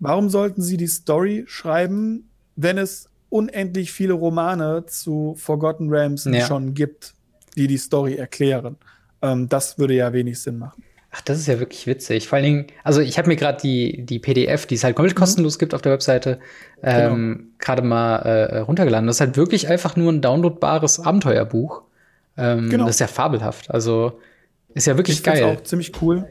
warum sollten sie die Story schreiben, wenn es unendlich viele Romane zu Forgotten Realms ja. schon gibt, die die Story erklären? Ähm, das würde ja wenig Sinn machen. Ach, das ist ja wirklich witzig. Vor allen Dingen, also ich habe mir gerade die, die PDF, die es halt komplett mhm. kostenlos gibt auf der Webseite, ähm, genau. gerade mal äh, runtergeladen. Das ist halt wirklich einfach nur ein downloadbares Abenteuerbuch. Ähm, genau. Das ist ja fabelhaft. Also ist ja wirklich ich geil. auch ziemlich cool.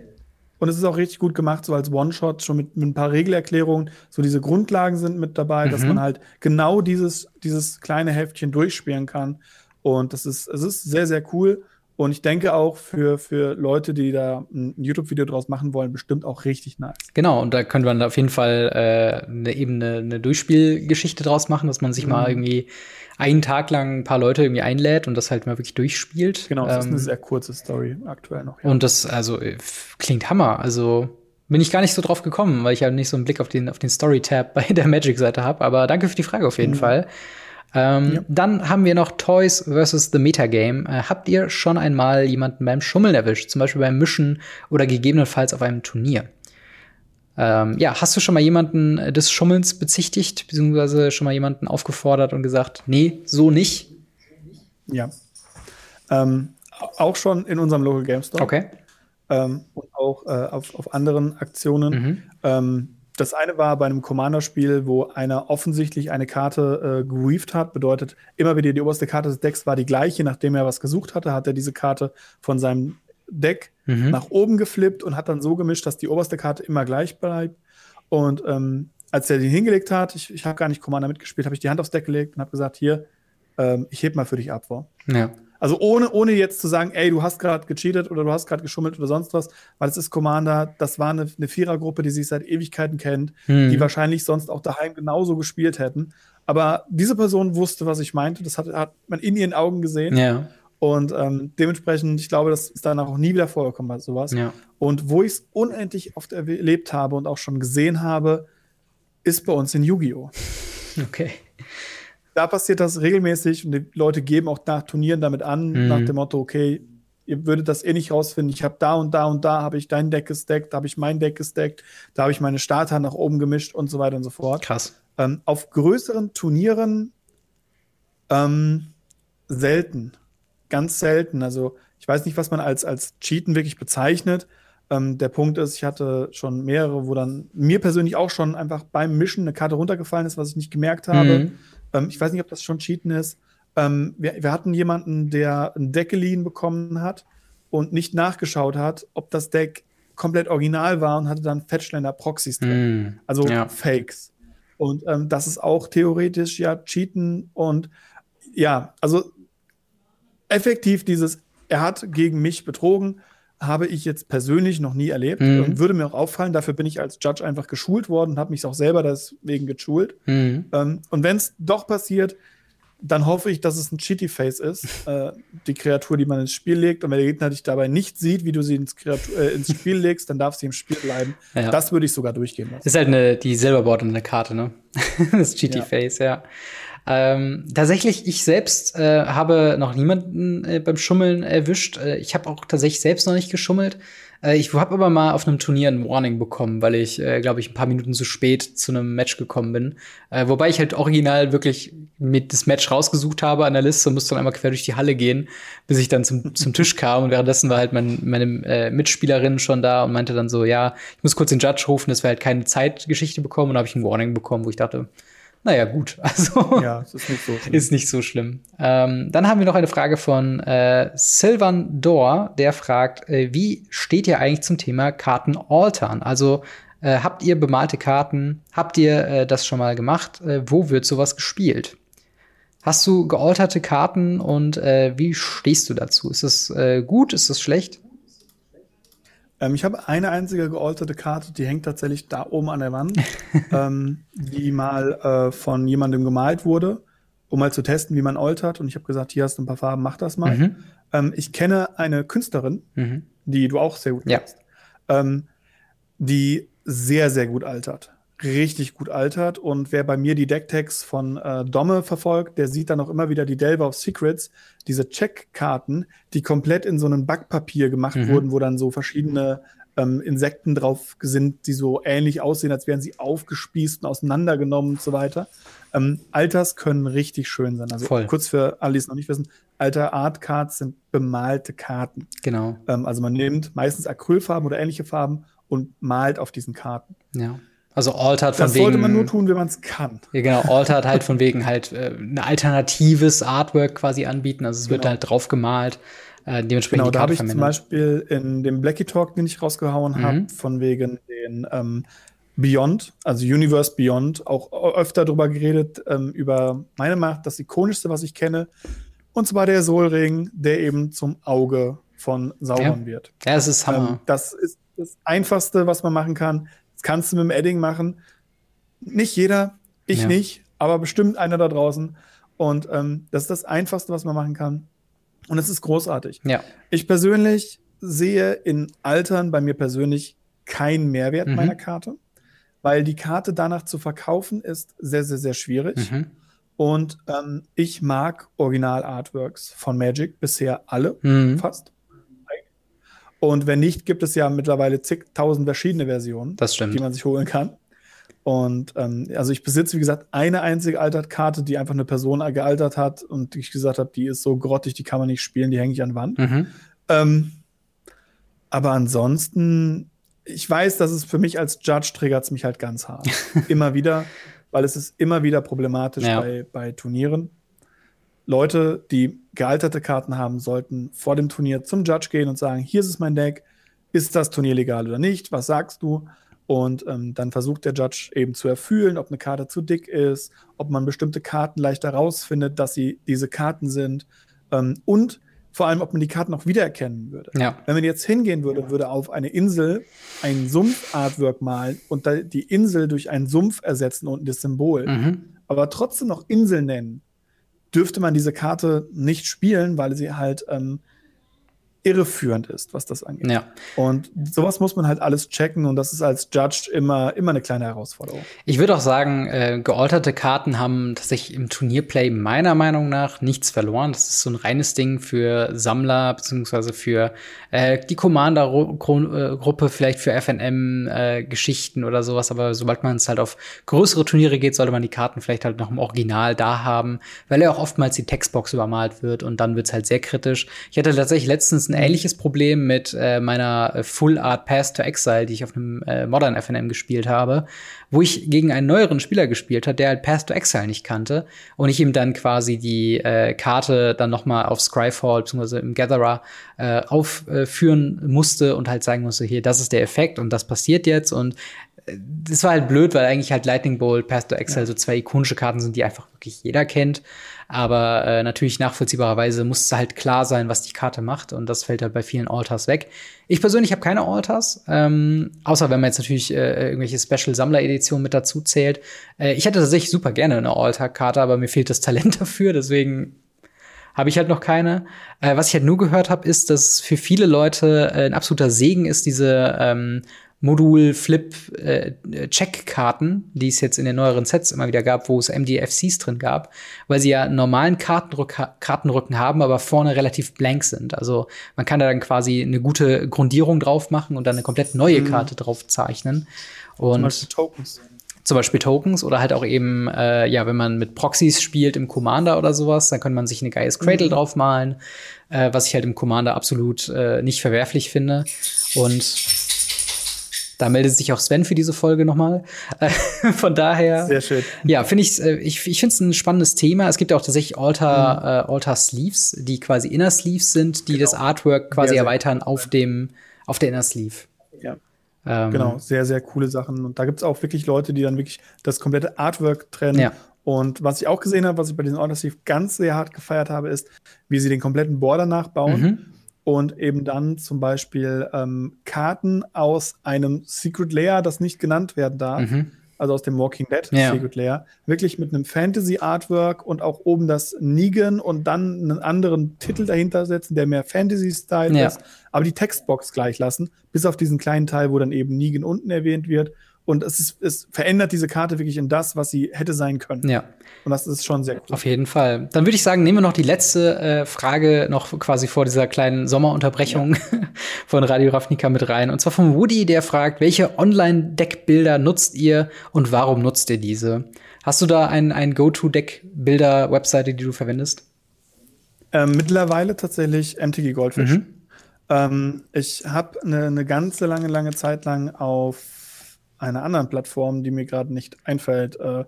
Und es ist auch richtig gut gemacht, so als One-Shot, schon mit, mit, ein paar Regelerklärungen. So diese Grundlagen sind mit dabei, mhm. dass man halt genau dieses, dieses kleine Heftchen durchspielen kann. Und das ist, es ist sehr, sehr cool. Und ich denke auch für, für Leute, die da ein YouTube-Video draus machen wollen, bestimmt auch richtig nice. Genau, und da könnte man auf jeden Fall äh, eine, eben eine, eine Durchspielgeschichte draus machen, dass man sich mhm. mal irgendwie einen Tag lang ein paar Leute irgendwie einlädt und das halt mal wirklich durchspielt. Genau, das ähm, ist eine ähm, sehr kurze Story aktuell noch. Ja. Und das, also, äh, klingt Hammer. Also, bin ich gar nicht so drauf gekommen, weil ich ja nicht so einen Blick auf den, auf den Story-Tab bei der Magic-Seite habe. Aber danke für die Frage auf jeden mhm. Fall. Ähm, ja. Dann haben wir noch Toys versus the Metagame. Äh, habt ihr schon einmal jemanden beim Schummeln erwischt? Zum Beispiel beim Mischen oder gegebenenfalls auf einem Turnier? Ähm, ja, hast du schon mal jemanden des Schummelns bezichtigt, beziehungsweise schon mal jemanden aufgefordert und gesagt, nee, so nicht? Ja. Ähm, auch schon in unserem Local Game Store. Okay. Ähm, und auch äh, auf, auf anderen Aktionen. Mhm. Das eine war bei einem Commander-Spiel, wo einer offensichtlich eine Karte äh, geweaved hat. Bedeutet, immer wieder die oberste Karte des Decks war die gleiche. Nachdem er was gesucht hatte, hat er diese Karte von seinem Deck mhm. nach oben geflippt und hat dann so gemischt, dass die oberste Karte immer gleich bleibt. Und ähm, als er den hingelegt hat, ich, ich habe gar nicht Commander mitgespielt, habe ich die Hand aufs Deck gelegt und habe gesagt, hier, ähm, ich heb mal für dich ab, vor. Ja. Also ohne, ohne jetzt zu sagen, ey, du hast gerade gecheatet oder du hast gerade geschummelt oder sonst was, weil es ist Commander, das war eine, eine Vierergruppe, die sich seit Ewigkeiten kennt, mhm. die wahrscheinlich sonst auch daheim genauso gespielt hätten. Aber diese Person wusste, was ich meinte, das hat, hat man in ihren Augen gesehen. Ja. Und ähm, dementsprechend, ich glaube, das ist danach auch nie wieder vorgekommen bei sowas. Ja. Und wo ich es unendlich oft erlebt habe und auch schon gesehen habe, ist bei uns in Yu-Gi-Oh! Okay. Da passiert das regelmäßig und die Leute geben auch nach Turnieren damit an, mhm. nach dem Motto, okay, ihr würdet das eh nicht rausfinden. Ich habe da und da und da habe ich dein Deck gesteckt, da habe ich mein Deck gesteckt, da habe ich meine Starter nach oben gemischt und so weiter und so fort. Krass. Ähm, auf größeren Turnieren ähm, selten ganz selten. Also ich weiß nicht, was man als, als Cheaten wirklich bezeichnet. Ähm, der Punkt ist, ich hatte schon mehrere, wo dann mir persönlich auch schon einfach beim Mischen eine Karte runtergefallen ist, was ich nicht gemerkt habe. Mhm. Ähm, ich weiß nicht, ob das schon Cheaten ist. Ähm, wir, wir, hatten jemanden, der ein Deck geliehen bekommen hat und nicht nachgeschaut hat, ob das Deck komplett original war und hatte dann Fetchländer Proxys drin. Mhm. Also ja. Fakes. Und ähm, das ist auch theoretisch ja Cheaten und ja, also effektiv dieses, er hat gegen mich betrogen, habe ich jetzt persönlich noch nie erlebt mhm. und würde mir auch auffallen. Dafür bin ich als Judge einfach geschult worden und habe mich auch selber deswegen geschult. Mhm. Ähm, und wenn es doch passiert, dann hoffe ich, dass es ein Cheaty Face ist, äh, die Kreatur, die man ins Spiel legt. Und wenn der Gegner dich dabei nicht sieht, wie du sie ins, Kreatur, äh, ins Spiel legst, dann darf sie im Spiel bleiben. Ja. Das würde ich sogar durchgehen lassen. Ist halt eine, die Silberboard eine Karte, ne? das Cheaty Face, ja. ja. Ähm, tatsächlich, ich selbst äh, habe noch niemanden äh, beim Schummeln erwischt. Äh, ich habe auch tatsächlich selbst noch nicht geschummelt. Äh, ich habe aber mal auf einem Turnier ein Warning bekommen, weil ich, äh, glaube ich, ein paar Minuten zu spät zu einem Match gekommen bin. Äh, wobei ich halt original wirklich mit das Match rausgesucht habe an der Liste und musste dann einmal quer durch die Halle gehen, bis ich dann zum, zum Tisch kam. Und währenddessen war halt mein, meine äh, Mitspielerin schon da und meinte dann so, ja, ich muss kurz den Judge rufen, dass wir halt keine Zeitgeschichte bekommen. Und habe ich ein Warning bekommen, wo ich dachte, naja, gut. Also ja, es ist nicht so schlimm. Ist nicht so schlimm. Ähm, dann haben wir noch eine Frage von äh, Silvan Dor, der fragt, äh, wie steht ihr eigentlich zum Thema Karten altern? Also äh, habt ihr bemalte Karten? Habt ihr äh, das schon mal gemacht? Äh, wo wird sowas gespielt? Hast du gealterte Karten und äh, wie stehst du dazu? Ist das gut? Ist das schlecht? Ähm, ich habe eine einzige gealterte Karte, die hängt tatsächlich da oben an der Wand, ähm, die mal äh, von jemandem gemalt wurde, um mal zu testen, wie man altert. Und ich habe gesagt, hier hast du ein paar Farben, mach das mal. Mhm. Ähm, ich kenne eine Künstlerin, mhm. die du auch sehr gut kennst, ja. ähm, die sehr, sehr gut altert. Richtig gut altert. Und wer bei mir die Decktags von äh, Domme verfolgt, der sieht dann auch immer wieder die Delver of Secrets, diese Checkkarten, die komplett in so einem Backpapier gemacht mhm. wurden, wo dann so verschiedene ähm, Insekten drauf sind, die so ähnlich aussehen, als wären sie aufgespießt und auseinandergenommen und so weiter. Ähm, Alters können richtig schön sein. Also Voll. kurz für alle, die es noch nicht wissen, Alter Art Cards sind bemalte Karten. Genau. Ähm, also man nimmt meistens Acrylfarben oder ähnliche Farben und malt auf diesen Karten. Ja. Also Altered von das wegen. Das sollte man nur tun, wenn man es kann. Ja, genau. Altered halt von wegen halt äh, ein alternatives Artwork quasi anbieten. Also es genau. wird halt drauf gemalt. Äh, dementsprechend genau, da habe ich zum Beispiel in dem Blackie Talk, den ich rausgehauen mhm. habe, von wegen den ähm, Beyond, also Universe Beyond, auch öfter darüber geredet, ähm, über meine Macht, das ikonischste, was ich kenne. Und zwar der Solring, der eben zum Auge von Sauron ja. wird. Ja, es ist Hammer. Ähm, das ist das Einfachste, was man machen kann. Das kannst du mit dem Edding machen. Nicht jeder, ich ja. nicht, aber bestimmt einer da draußen. Und ähm, das ist das Einfachste, was man machen kann. Und es ist großartig. Ja. Ich persönlich sehe in Altern bei mir persönlich keinen Mehrwert mhm. meiner Karte, weil die Karte danach zu verkaufen ist sehr, sehr, sehr schwierig. Mhm. Und ähm, ich mag Original-Artworks von Magic bisher alle, mhm. fast. Und wenn nicht, gibt es ja mittlerweile zigtausend verschiedene Versionen, die man sich holen kann. Und ähm, also ich besitze, wie gesagt, eine einzige Altert-Karte, die einfach eine Person gealtert hat und ich gesagt habe, die ist so grottig, die kann man nicht spielen, die hänge ich an Wand. Mhm. Ähm, aber ansonsten, ich weiß, dass es für mich als Judge triggert es mich halt ganz hart. immer wieder, weil es ist immer wieder problematisch ja. bei, bei Turnieren. Leute, die gealterte Karten haben, sollten vor dem Turnier zum Judge gehen und sagen, hier ist es mein Deck, ist das Turnier legal oder nicht, was sagst du? Und ähm, dann versucht der Judge eben zu erfüllen, ob eine Karte zu dick ist, ob man bestimmte Karten leichter rausfindet, dass sie diese Karten sind. Ähm, und vor allem, ob man die Karten auch wiedererkennen würde. Ja. Wenn man jetzt hingehen würde, würde auf eine Insel ein Sumpf-Artwork malen und die Insel durch einen Sumpf ersetzen und das Symbol, mhm. aber trotzdem noch Insel nennen, dürfte man diese Karte nicht spielen, weil sie halt ähm, irreführend ist, was das angeht. Ja. Und sowas muss man halt alles checken und das ist als Judge immer, immer eine kleine Herausforderung. Ich würde auch sagen, äh, gealterte Karten haben tatsächlich im Turnierplay meiner Meinung nach nichts verloren. Das ist so ein reines Ding für Sammler beziehungsweise für äh, die Commander-Gruppe, vielleicht für FNM-Geschichten äh, oder sowas. Aber sobald man es halt auf größere Turniere geht, sollte man die Karten vielleicht halt noch im Original da haben, weil ja auch oftmals die Textbox übermalt wird und dann wird's halt sehr kritisch. Ich hatte tatsächlich letztens ein ähnliches Problem mit äh, meiner äh, Full Art Pass to Exile, die ich auf einem äh, Modern FNM gespielt habe, wo ich gegen einen neueren Spieler gespielt hat, der halt Path to Exile nicht kannte und ich ihm dann quasi die äh, Karte dann noch mal auf Scryfall bzw. im Gatherer äh, aufführen musste und halt sagen musste, hier, das ist der Effekt und das passiert jetzt und äh, das war halt blöd, weil eigentlich halt Lightning Bolt, Path to Exile ja. so zwei ikonische Karten sind, die einfach wirklich jeder kennt. Aber äh, natürlich nachvollziehbarerweise muss halt klar sein, was die Karte macht. Und das fällt halt bei vielen Altars weg. Ich persönlich habe keine Altars, ähm, außer wenn man jetzt natürlich äh, irgendwelche Special-Sammler-Editionen mit dazu zählt. Äh, ich hätte tatsächlich super gerne eine Altar-Karte, aber mir fehlt das Talent dafür. Deswegen habe ich halt noch keine. Äh, was ich halt nur gehört habe, ist, dass für viele Leute äh, ein absoluter Segen ist, diese ähm, Modul-Flip-Check-Karten, äh, die es jetzt in den neueren Sets immer wieder gab, wo es MDFCs drin gab, weil sie ja normalen Kartenrück Kartenrücken haben, aber vorne relativ blank sind. Also man kann da dann quasi eine gute Grundierung drauf machen und dann eine komplett neue mhm. Karte drauf zeichnen. Und zum Beispiel Tokens. Zum Beispiel Tokens oder halt auch eben, äh, ja, wenn man mit Proxys spielt im Commander oder sowas, dann kann man sich eine Gaius Cradle mhm. draufmalen, äh, was ich halt im Commander absolut äh, nicht verwerflich finde. Und da meldet sich auch Sven für diese Folge nochmal. Von daher. Sehr schön. Ja, finde ich, äh, ich, ich finde es ein spannendes Thema. Es gibt ja auch tatsächlich Alter, mhm. äh, Alter Sleeves, die quasi Inner Sleeves sind, die genau. das Artwork quasi sehr, erweitern auf dem, auf der Inner Sleeve. Ja. Ähm, genau, sehr, sehr coole Sachen. Und da gibt es auch wirklich Leute, die dann wirklich das komplette Artwork trennen. Ja. Und was ich auch gesehen habe, was ich bei diesen Alter Sleeve ganz sehr hart gefeiert habe, ist, wie sie den kompletten Border nachbauen. Mhm und eben dann zum Beispiel ähm, Karten aus einem Secret Layer, das nicht genannt werden darf, mhm. also aus dem Walking Dead ja. Secret Lair, wirklich mit einem Fantasy-Artwork und auch oben das Negan und dann einen anderen Titel dahinter setzen, der mehr Fantasy-Style Ja. ist, aber die Textbox gleich lassen, bis auf diesen kleinen Teil, wo dann eben Negan unten erwähnt wird. Und es, ist, es verändert diese Karte wirklich in das, was sie hätte sein können. Ja. Und das ist schon sehr cool. Auf jeden Fall. Dann würde ich sagen, nehmen wir noch die letzte äh, Frage noch quasi vor dieser kleinen Sommerunterbrechung von Radio Ravnica mit rein. Und zwar von Woody, der fragt, welche Online-Deckbilder nutzt ihr und warum nutzt ihr diese? Hast du da ein, ein Go-To-Deckbilder-Webseite, die du verwendest? Ähm, mittlerweile tatsächlich MTG Goldfish. Mhm. Ähm, ich habe eine ne ganze lange, lange Zeit lang auf einer anderen Plattform, die mir gerade nicht einfällt, äh,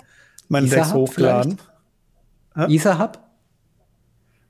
meine Decks hochgeladen. Hä? Etherhub?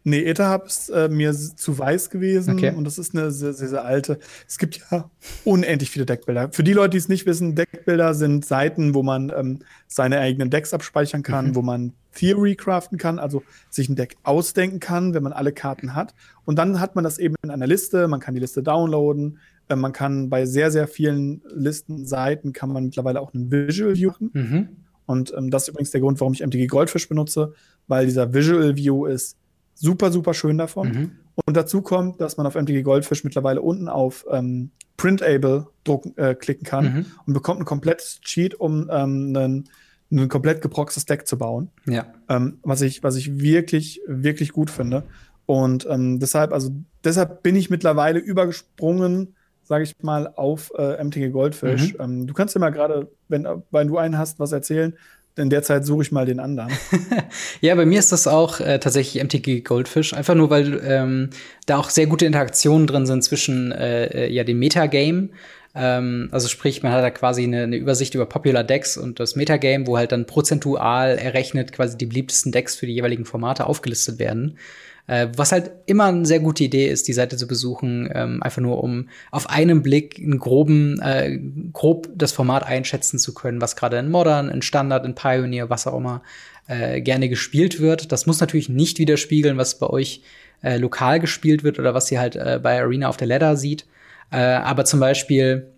Nee, Etherhub ist äh, mir zu weiß gewesen Okay. und das ist eine sehr, sehr, sehr alte. Es gibt ja unendlich viele Deckbilder. Für die Leute, die es nicht wissen, Deckbilder sind Seiten, wo man ähm, seine eigenen Decks abspeichern kann, Mhm. wo man Theory craften kann, also sich ein Deck ausdenken kann, wenn man alle Karten hat. Und dann hat man das eben in einer Liste, man kann die Liste downloaden, äh, man kann bei sehr, sehr vielen Listen, Seiten, kann man mittlerweile auch einen Visual View machen. Mhm. Und ähm, das ist übrigens der Grund, warum ich MTG Goldfish benutze, weil dieser Visual View ist super, super schön davon. Mhm. Und dazu kommt, dass man auf MTG Goldfish mittlerweile unten auf ähm, Printable drucken, äh, klicken kann Mhm. und bekommt ein komplettes Cheat, um ähm, ein, ein komplett geproxtes Deck zu bauen. Ja. Ähm, was, ich, was ich wirklich, wirklich gut finde. Und ähm, deshalb, also deshalb bin ich mittlerweile übergesprungen, sage ich mal, auf äh, MTG Goldfish. Mhm. Ähm, du kannst dir mal gerade, wenn, wenn du einen hast, was erzählen. In der Zeit suche ich mal den anderen. Ja, bei mir ist das auch äh, tatsächlich MTG Goldfish, einfach nur weil ähm, da auch sehr gute Interaktionen drin sind zwischen äh, äh, ja dem Metagame. Ähm, also sprich, man hat da quasi eine, eine Übersicht über Popular Decks und das Metagame, wo halt dann prozentual errechnet quasi die beliebtesten Decks für die jeweiligen Formate aufgelistet werden. Äh, was halt immer eine sehr gute Idee ist, die Seite zu besuchen, ähm, einfach nur um auf einen Blick einen groben, äh, grob das Format einschätzen zu können, was gerade in Modern, in Standard, in Pioneer, was auch immer äh, gerne gespielt wird. Das muss natürlich nicht widerspiegeln, was bei euch äh, lokal gespielt wird oder was ihr halt äh, bei Arena auf der Ladder sieht. Äh, aber zum Beispiel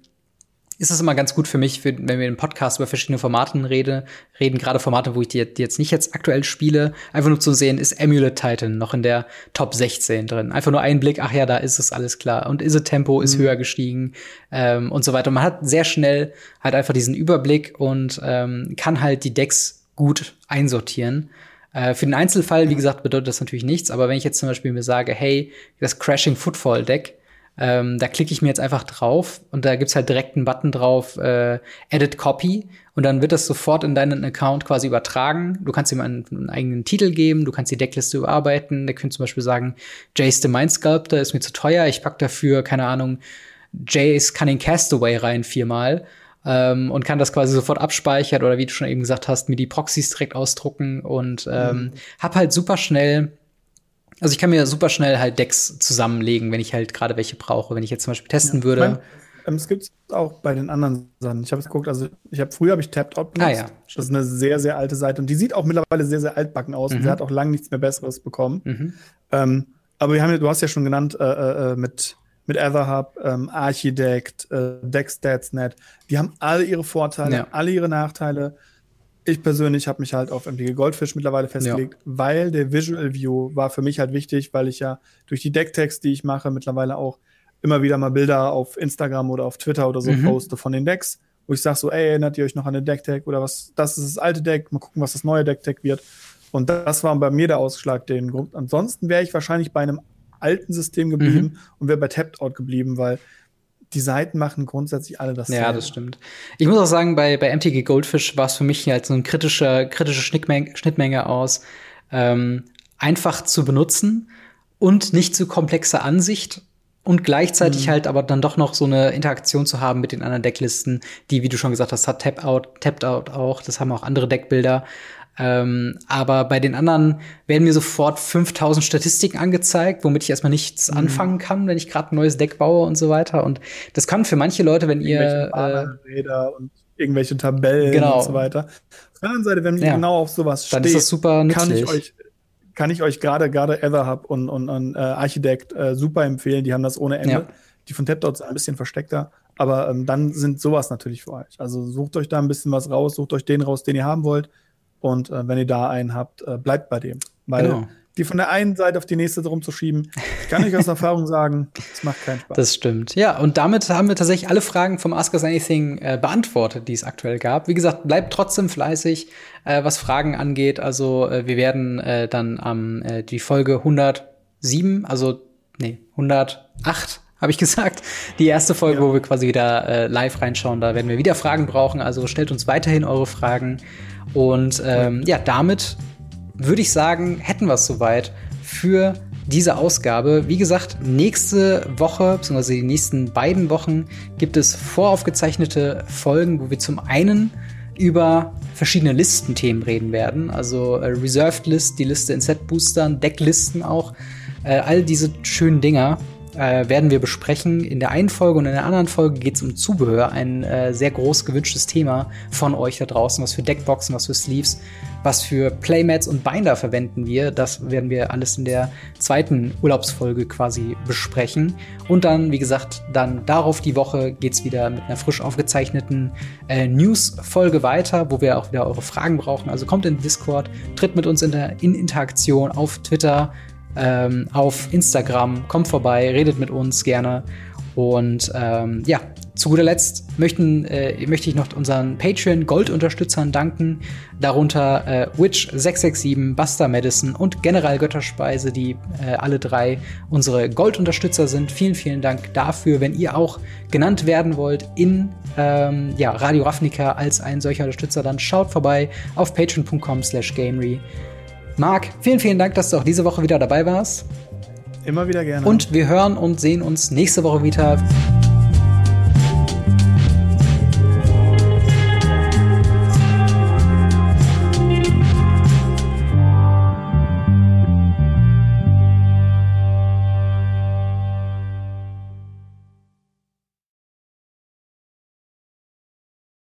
ist es immer ganz gut für mich, für, wenn wir im Podcast über verschiedene Formaten rede, reden, gerade Formate, wo ich die, die jetzt nicht jetzt aktuell spiele, einfach nur zu sehen, ist Amulet Titan noch in der Top 16 drin. Einfach nur ein Blick, ach ja, da ist es alles klar. Und Is it Tempo ist höher gestiegen ähm, und so weiter. Und man hat sehr schnell halt einfach diesen Überblick und ähm, kann halt die Decks gut einsortieren. Äh, für den Einzelfall, wie gesagt, bedeutet das natürlich nichts, aber wenn ich jetzt zum Beispiel mir sage, hey, das Crashing Footfall Deck, ähm, da klicke ich mir jetzt einfach drauf und da gibt's halt direkt einen Button drauf, äh, Edit Copy und dann wird das sofort in deinen Account quasi übertragen. Du kannst ihm einen, einen eigenen Titel geben, du kannst die Deckliste überarbeiten. Der könnte zum Beispiel sagen, Jace the Mind Sculptor ist mir zu teuer, ich pack dafür, keine Ahnung, Jace Cunning Castaway rein viermal ähm, und kann das quasi sofort abspeichern oder wie du schon eben gesagt hast, mir die Proxys direkt ausdrucken und ähm, hab halt super schnell also ich kann mir super schnell halt Decks zusammenlegen, wenn ich halt gerade welche brauche. Wenn ich jetzt zum Beispiel testen würde. Ich mein, ähm, es gibt auch bei den anderen Sachen. Ich habe es geguckt, also ich habe früher habe ich Tapped Out benutzt. Ah, ja. Das ist eine sehr, sehr alte Seite und die sieht auch mittlerweile sehr, sehr altbacken aus Mhm. und sie hat auch lange nichts mehr Besseres bekommen. Mhm. Ähm, aber wir haben, ja- du hast ja schon genannt, äh, äh, mit, mit Etherhub, ähm, Architect, äh, DeckStatsNet, die haben alle ihre Vorteile, Ja. alle ihre Nachteile. Ich persönlich habe mich halt auf MTG Goldfish mittlerweile festgelegt, weil der Visual View war für mich halt wichtig, weil ich ja durch die Decktext, die ich mache, mittlerweile auch immer wieder mal Bilder auf Instagram oder auf Twitter oder so Mhm. poste von den Decks, wo ich sage so, ey, erinnert ihr euch noch an den Decktag oder was, das ist das alte Deck, mal gucken, was das neue Decktag wird. Und das war bei mir der Ausschlag, den Grund. Ansonsten wäre ich wahrscheinlich bei einem alten System geblieben Mhm. und wäre bei Tapped Out geblieben, weil die Seiten machen grundsätzlich alle das. Ja, das stimmt. Ich muss auch sagen, bei, bei MTG Goldfish war es für mich halt so eine kritische, kritische Schnittmenge, Schnittmenge aus ähm, einfach zu benutzen und nicht zu komplexe Ansicht und gleichzeitig Mhm. halt aber dann doch noch so eine Interaktion zu haben mit den anderen Decklisten, die, wie du schon gesagt hast, hat Tap Out, Tapped Out auch, das haben auch andere Deckbilder. Ähm, aber bei den anderen werden mir sofort 5000 Statistiken angezeigt, womit ich erstmal nichts Mhm. anfangen kann, wenn ich gerade ein neues Deck baue und so weiter. Und das kann für manche Leute, wenn ihr äh, und irgendwelche Tabellen Genau. und so weiter. Auf der anderen Seite, wenn Ja. ihr genau auf sowas dann steht, ist das super kann ich euch kann ich euch gerade gerade Etherhub und, und, und äh, Architect äh, super empfehlen. Die haben das ohne Ende. Ja. Die von TapDot sind ein bisschen versteckter, Aber ähm, dann sind sowas natürlich für euch. Also sucht euch da ein bisschen was raus, sucht euch den raus, den ihr haben wollt. Und äh, wenn ihr da einen habt, äh, bleibt bei dem. Weil genau. die von der einen Seite auf die nächste drum zu schieben, ich kann euch aus Erfahrung sagen, das macht keinen Spaß. Das stimmt. Ja, und damit haben wir tatsächlich alle Fragen vom Ask Us Anything äh, beantwortet, die es aktuell gab. Wie gesagt, bleibt trotzdem fleißig, äh, was Fragen angeht. Also äh, wir werden äh, dann am ähm, die Folge 107, also nee, 108 habe ich gesagt. Die erste Folge, ja. wo wir quasi wieder äh, live reinschauen, da werden wir wieder Fragen brauchen. Also stellt uns weiterhin eure Fragen. Und ähm, ja, damit würde ich sagen, hätten wir es soweit für diese Ausgabe. Wie gesagt, nächste Woche, beziehungsweise die nächsten beiden Wochen, gibt es voraufgezeichnete Folgen, wo wir zum einen über verschiedene Listenthemen reden werden. Also äh, Reserved List, die Liste in Set-Boostern, Decklisten auch. Äh, all diese schönen Dinger äh, werden wir besprechen. In der einen Folge und in der anderen Folge geht es um Zubehör, ein äh, sehr groß gewünschtes Thema von euch da draußen. Was für Deckboxen, was für Sleeves, was für Playmats und Binder verwenden wir. Das werden wir alles in der zweiten Urlaubsfolge quasi besprechen. Und dann, wie gesagt, dann darauf die Woche geht's wieder mit einer frisch aufgezeichneten äh, News-Folge weiter, wo wir auch wieder eure Fragen brauchen. Also kommt in Discord, tritt mit uns in, der, in Interaktion auf Twitter, ähm, auf Instagram. Kommt vorbei, redet mit uns gerne. Und ähm, ja, zu guter Letzt möchten, äh, möchte ich noch unseren Patreon-Gold-Unterstützern danken, darunter äh, Witch667, Buster Madison und General Götterspeise, die äh, alle drei unsere Gold-Unterstützer sind. Vielen, vielen Dank dafür. Wenn ihr auch genannt werden wollt in ähm, ja, Radio Ravnica als ein solcher Unterstützer, dann schaut vorbei auf patreon.com slash gamery. Marc, vielen, vielen Dank, dass du auch diese Woche wieder dabei warst. Immer wieder gerne. Und wir hören und sehen uns nächste Woche wieder.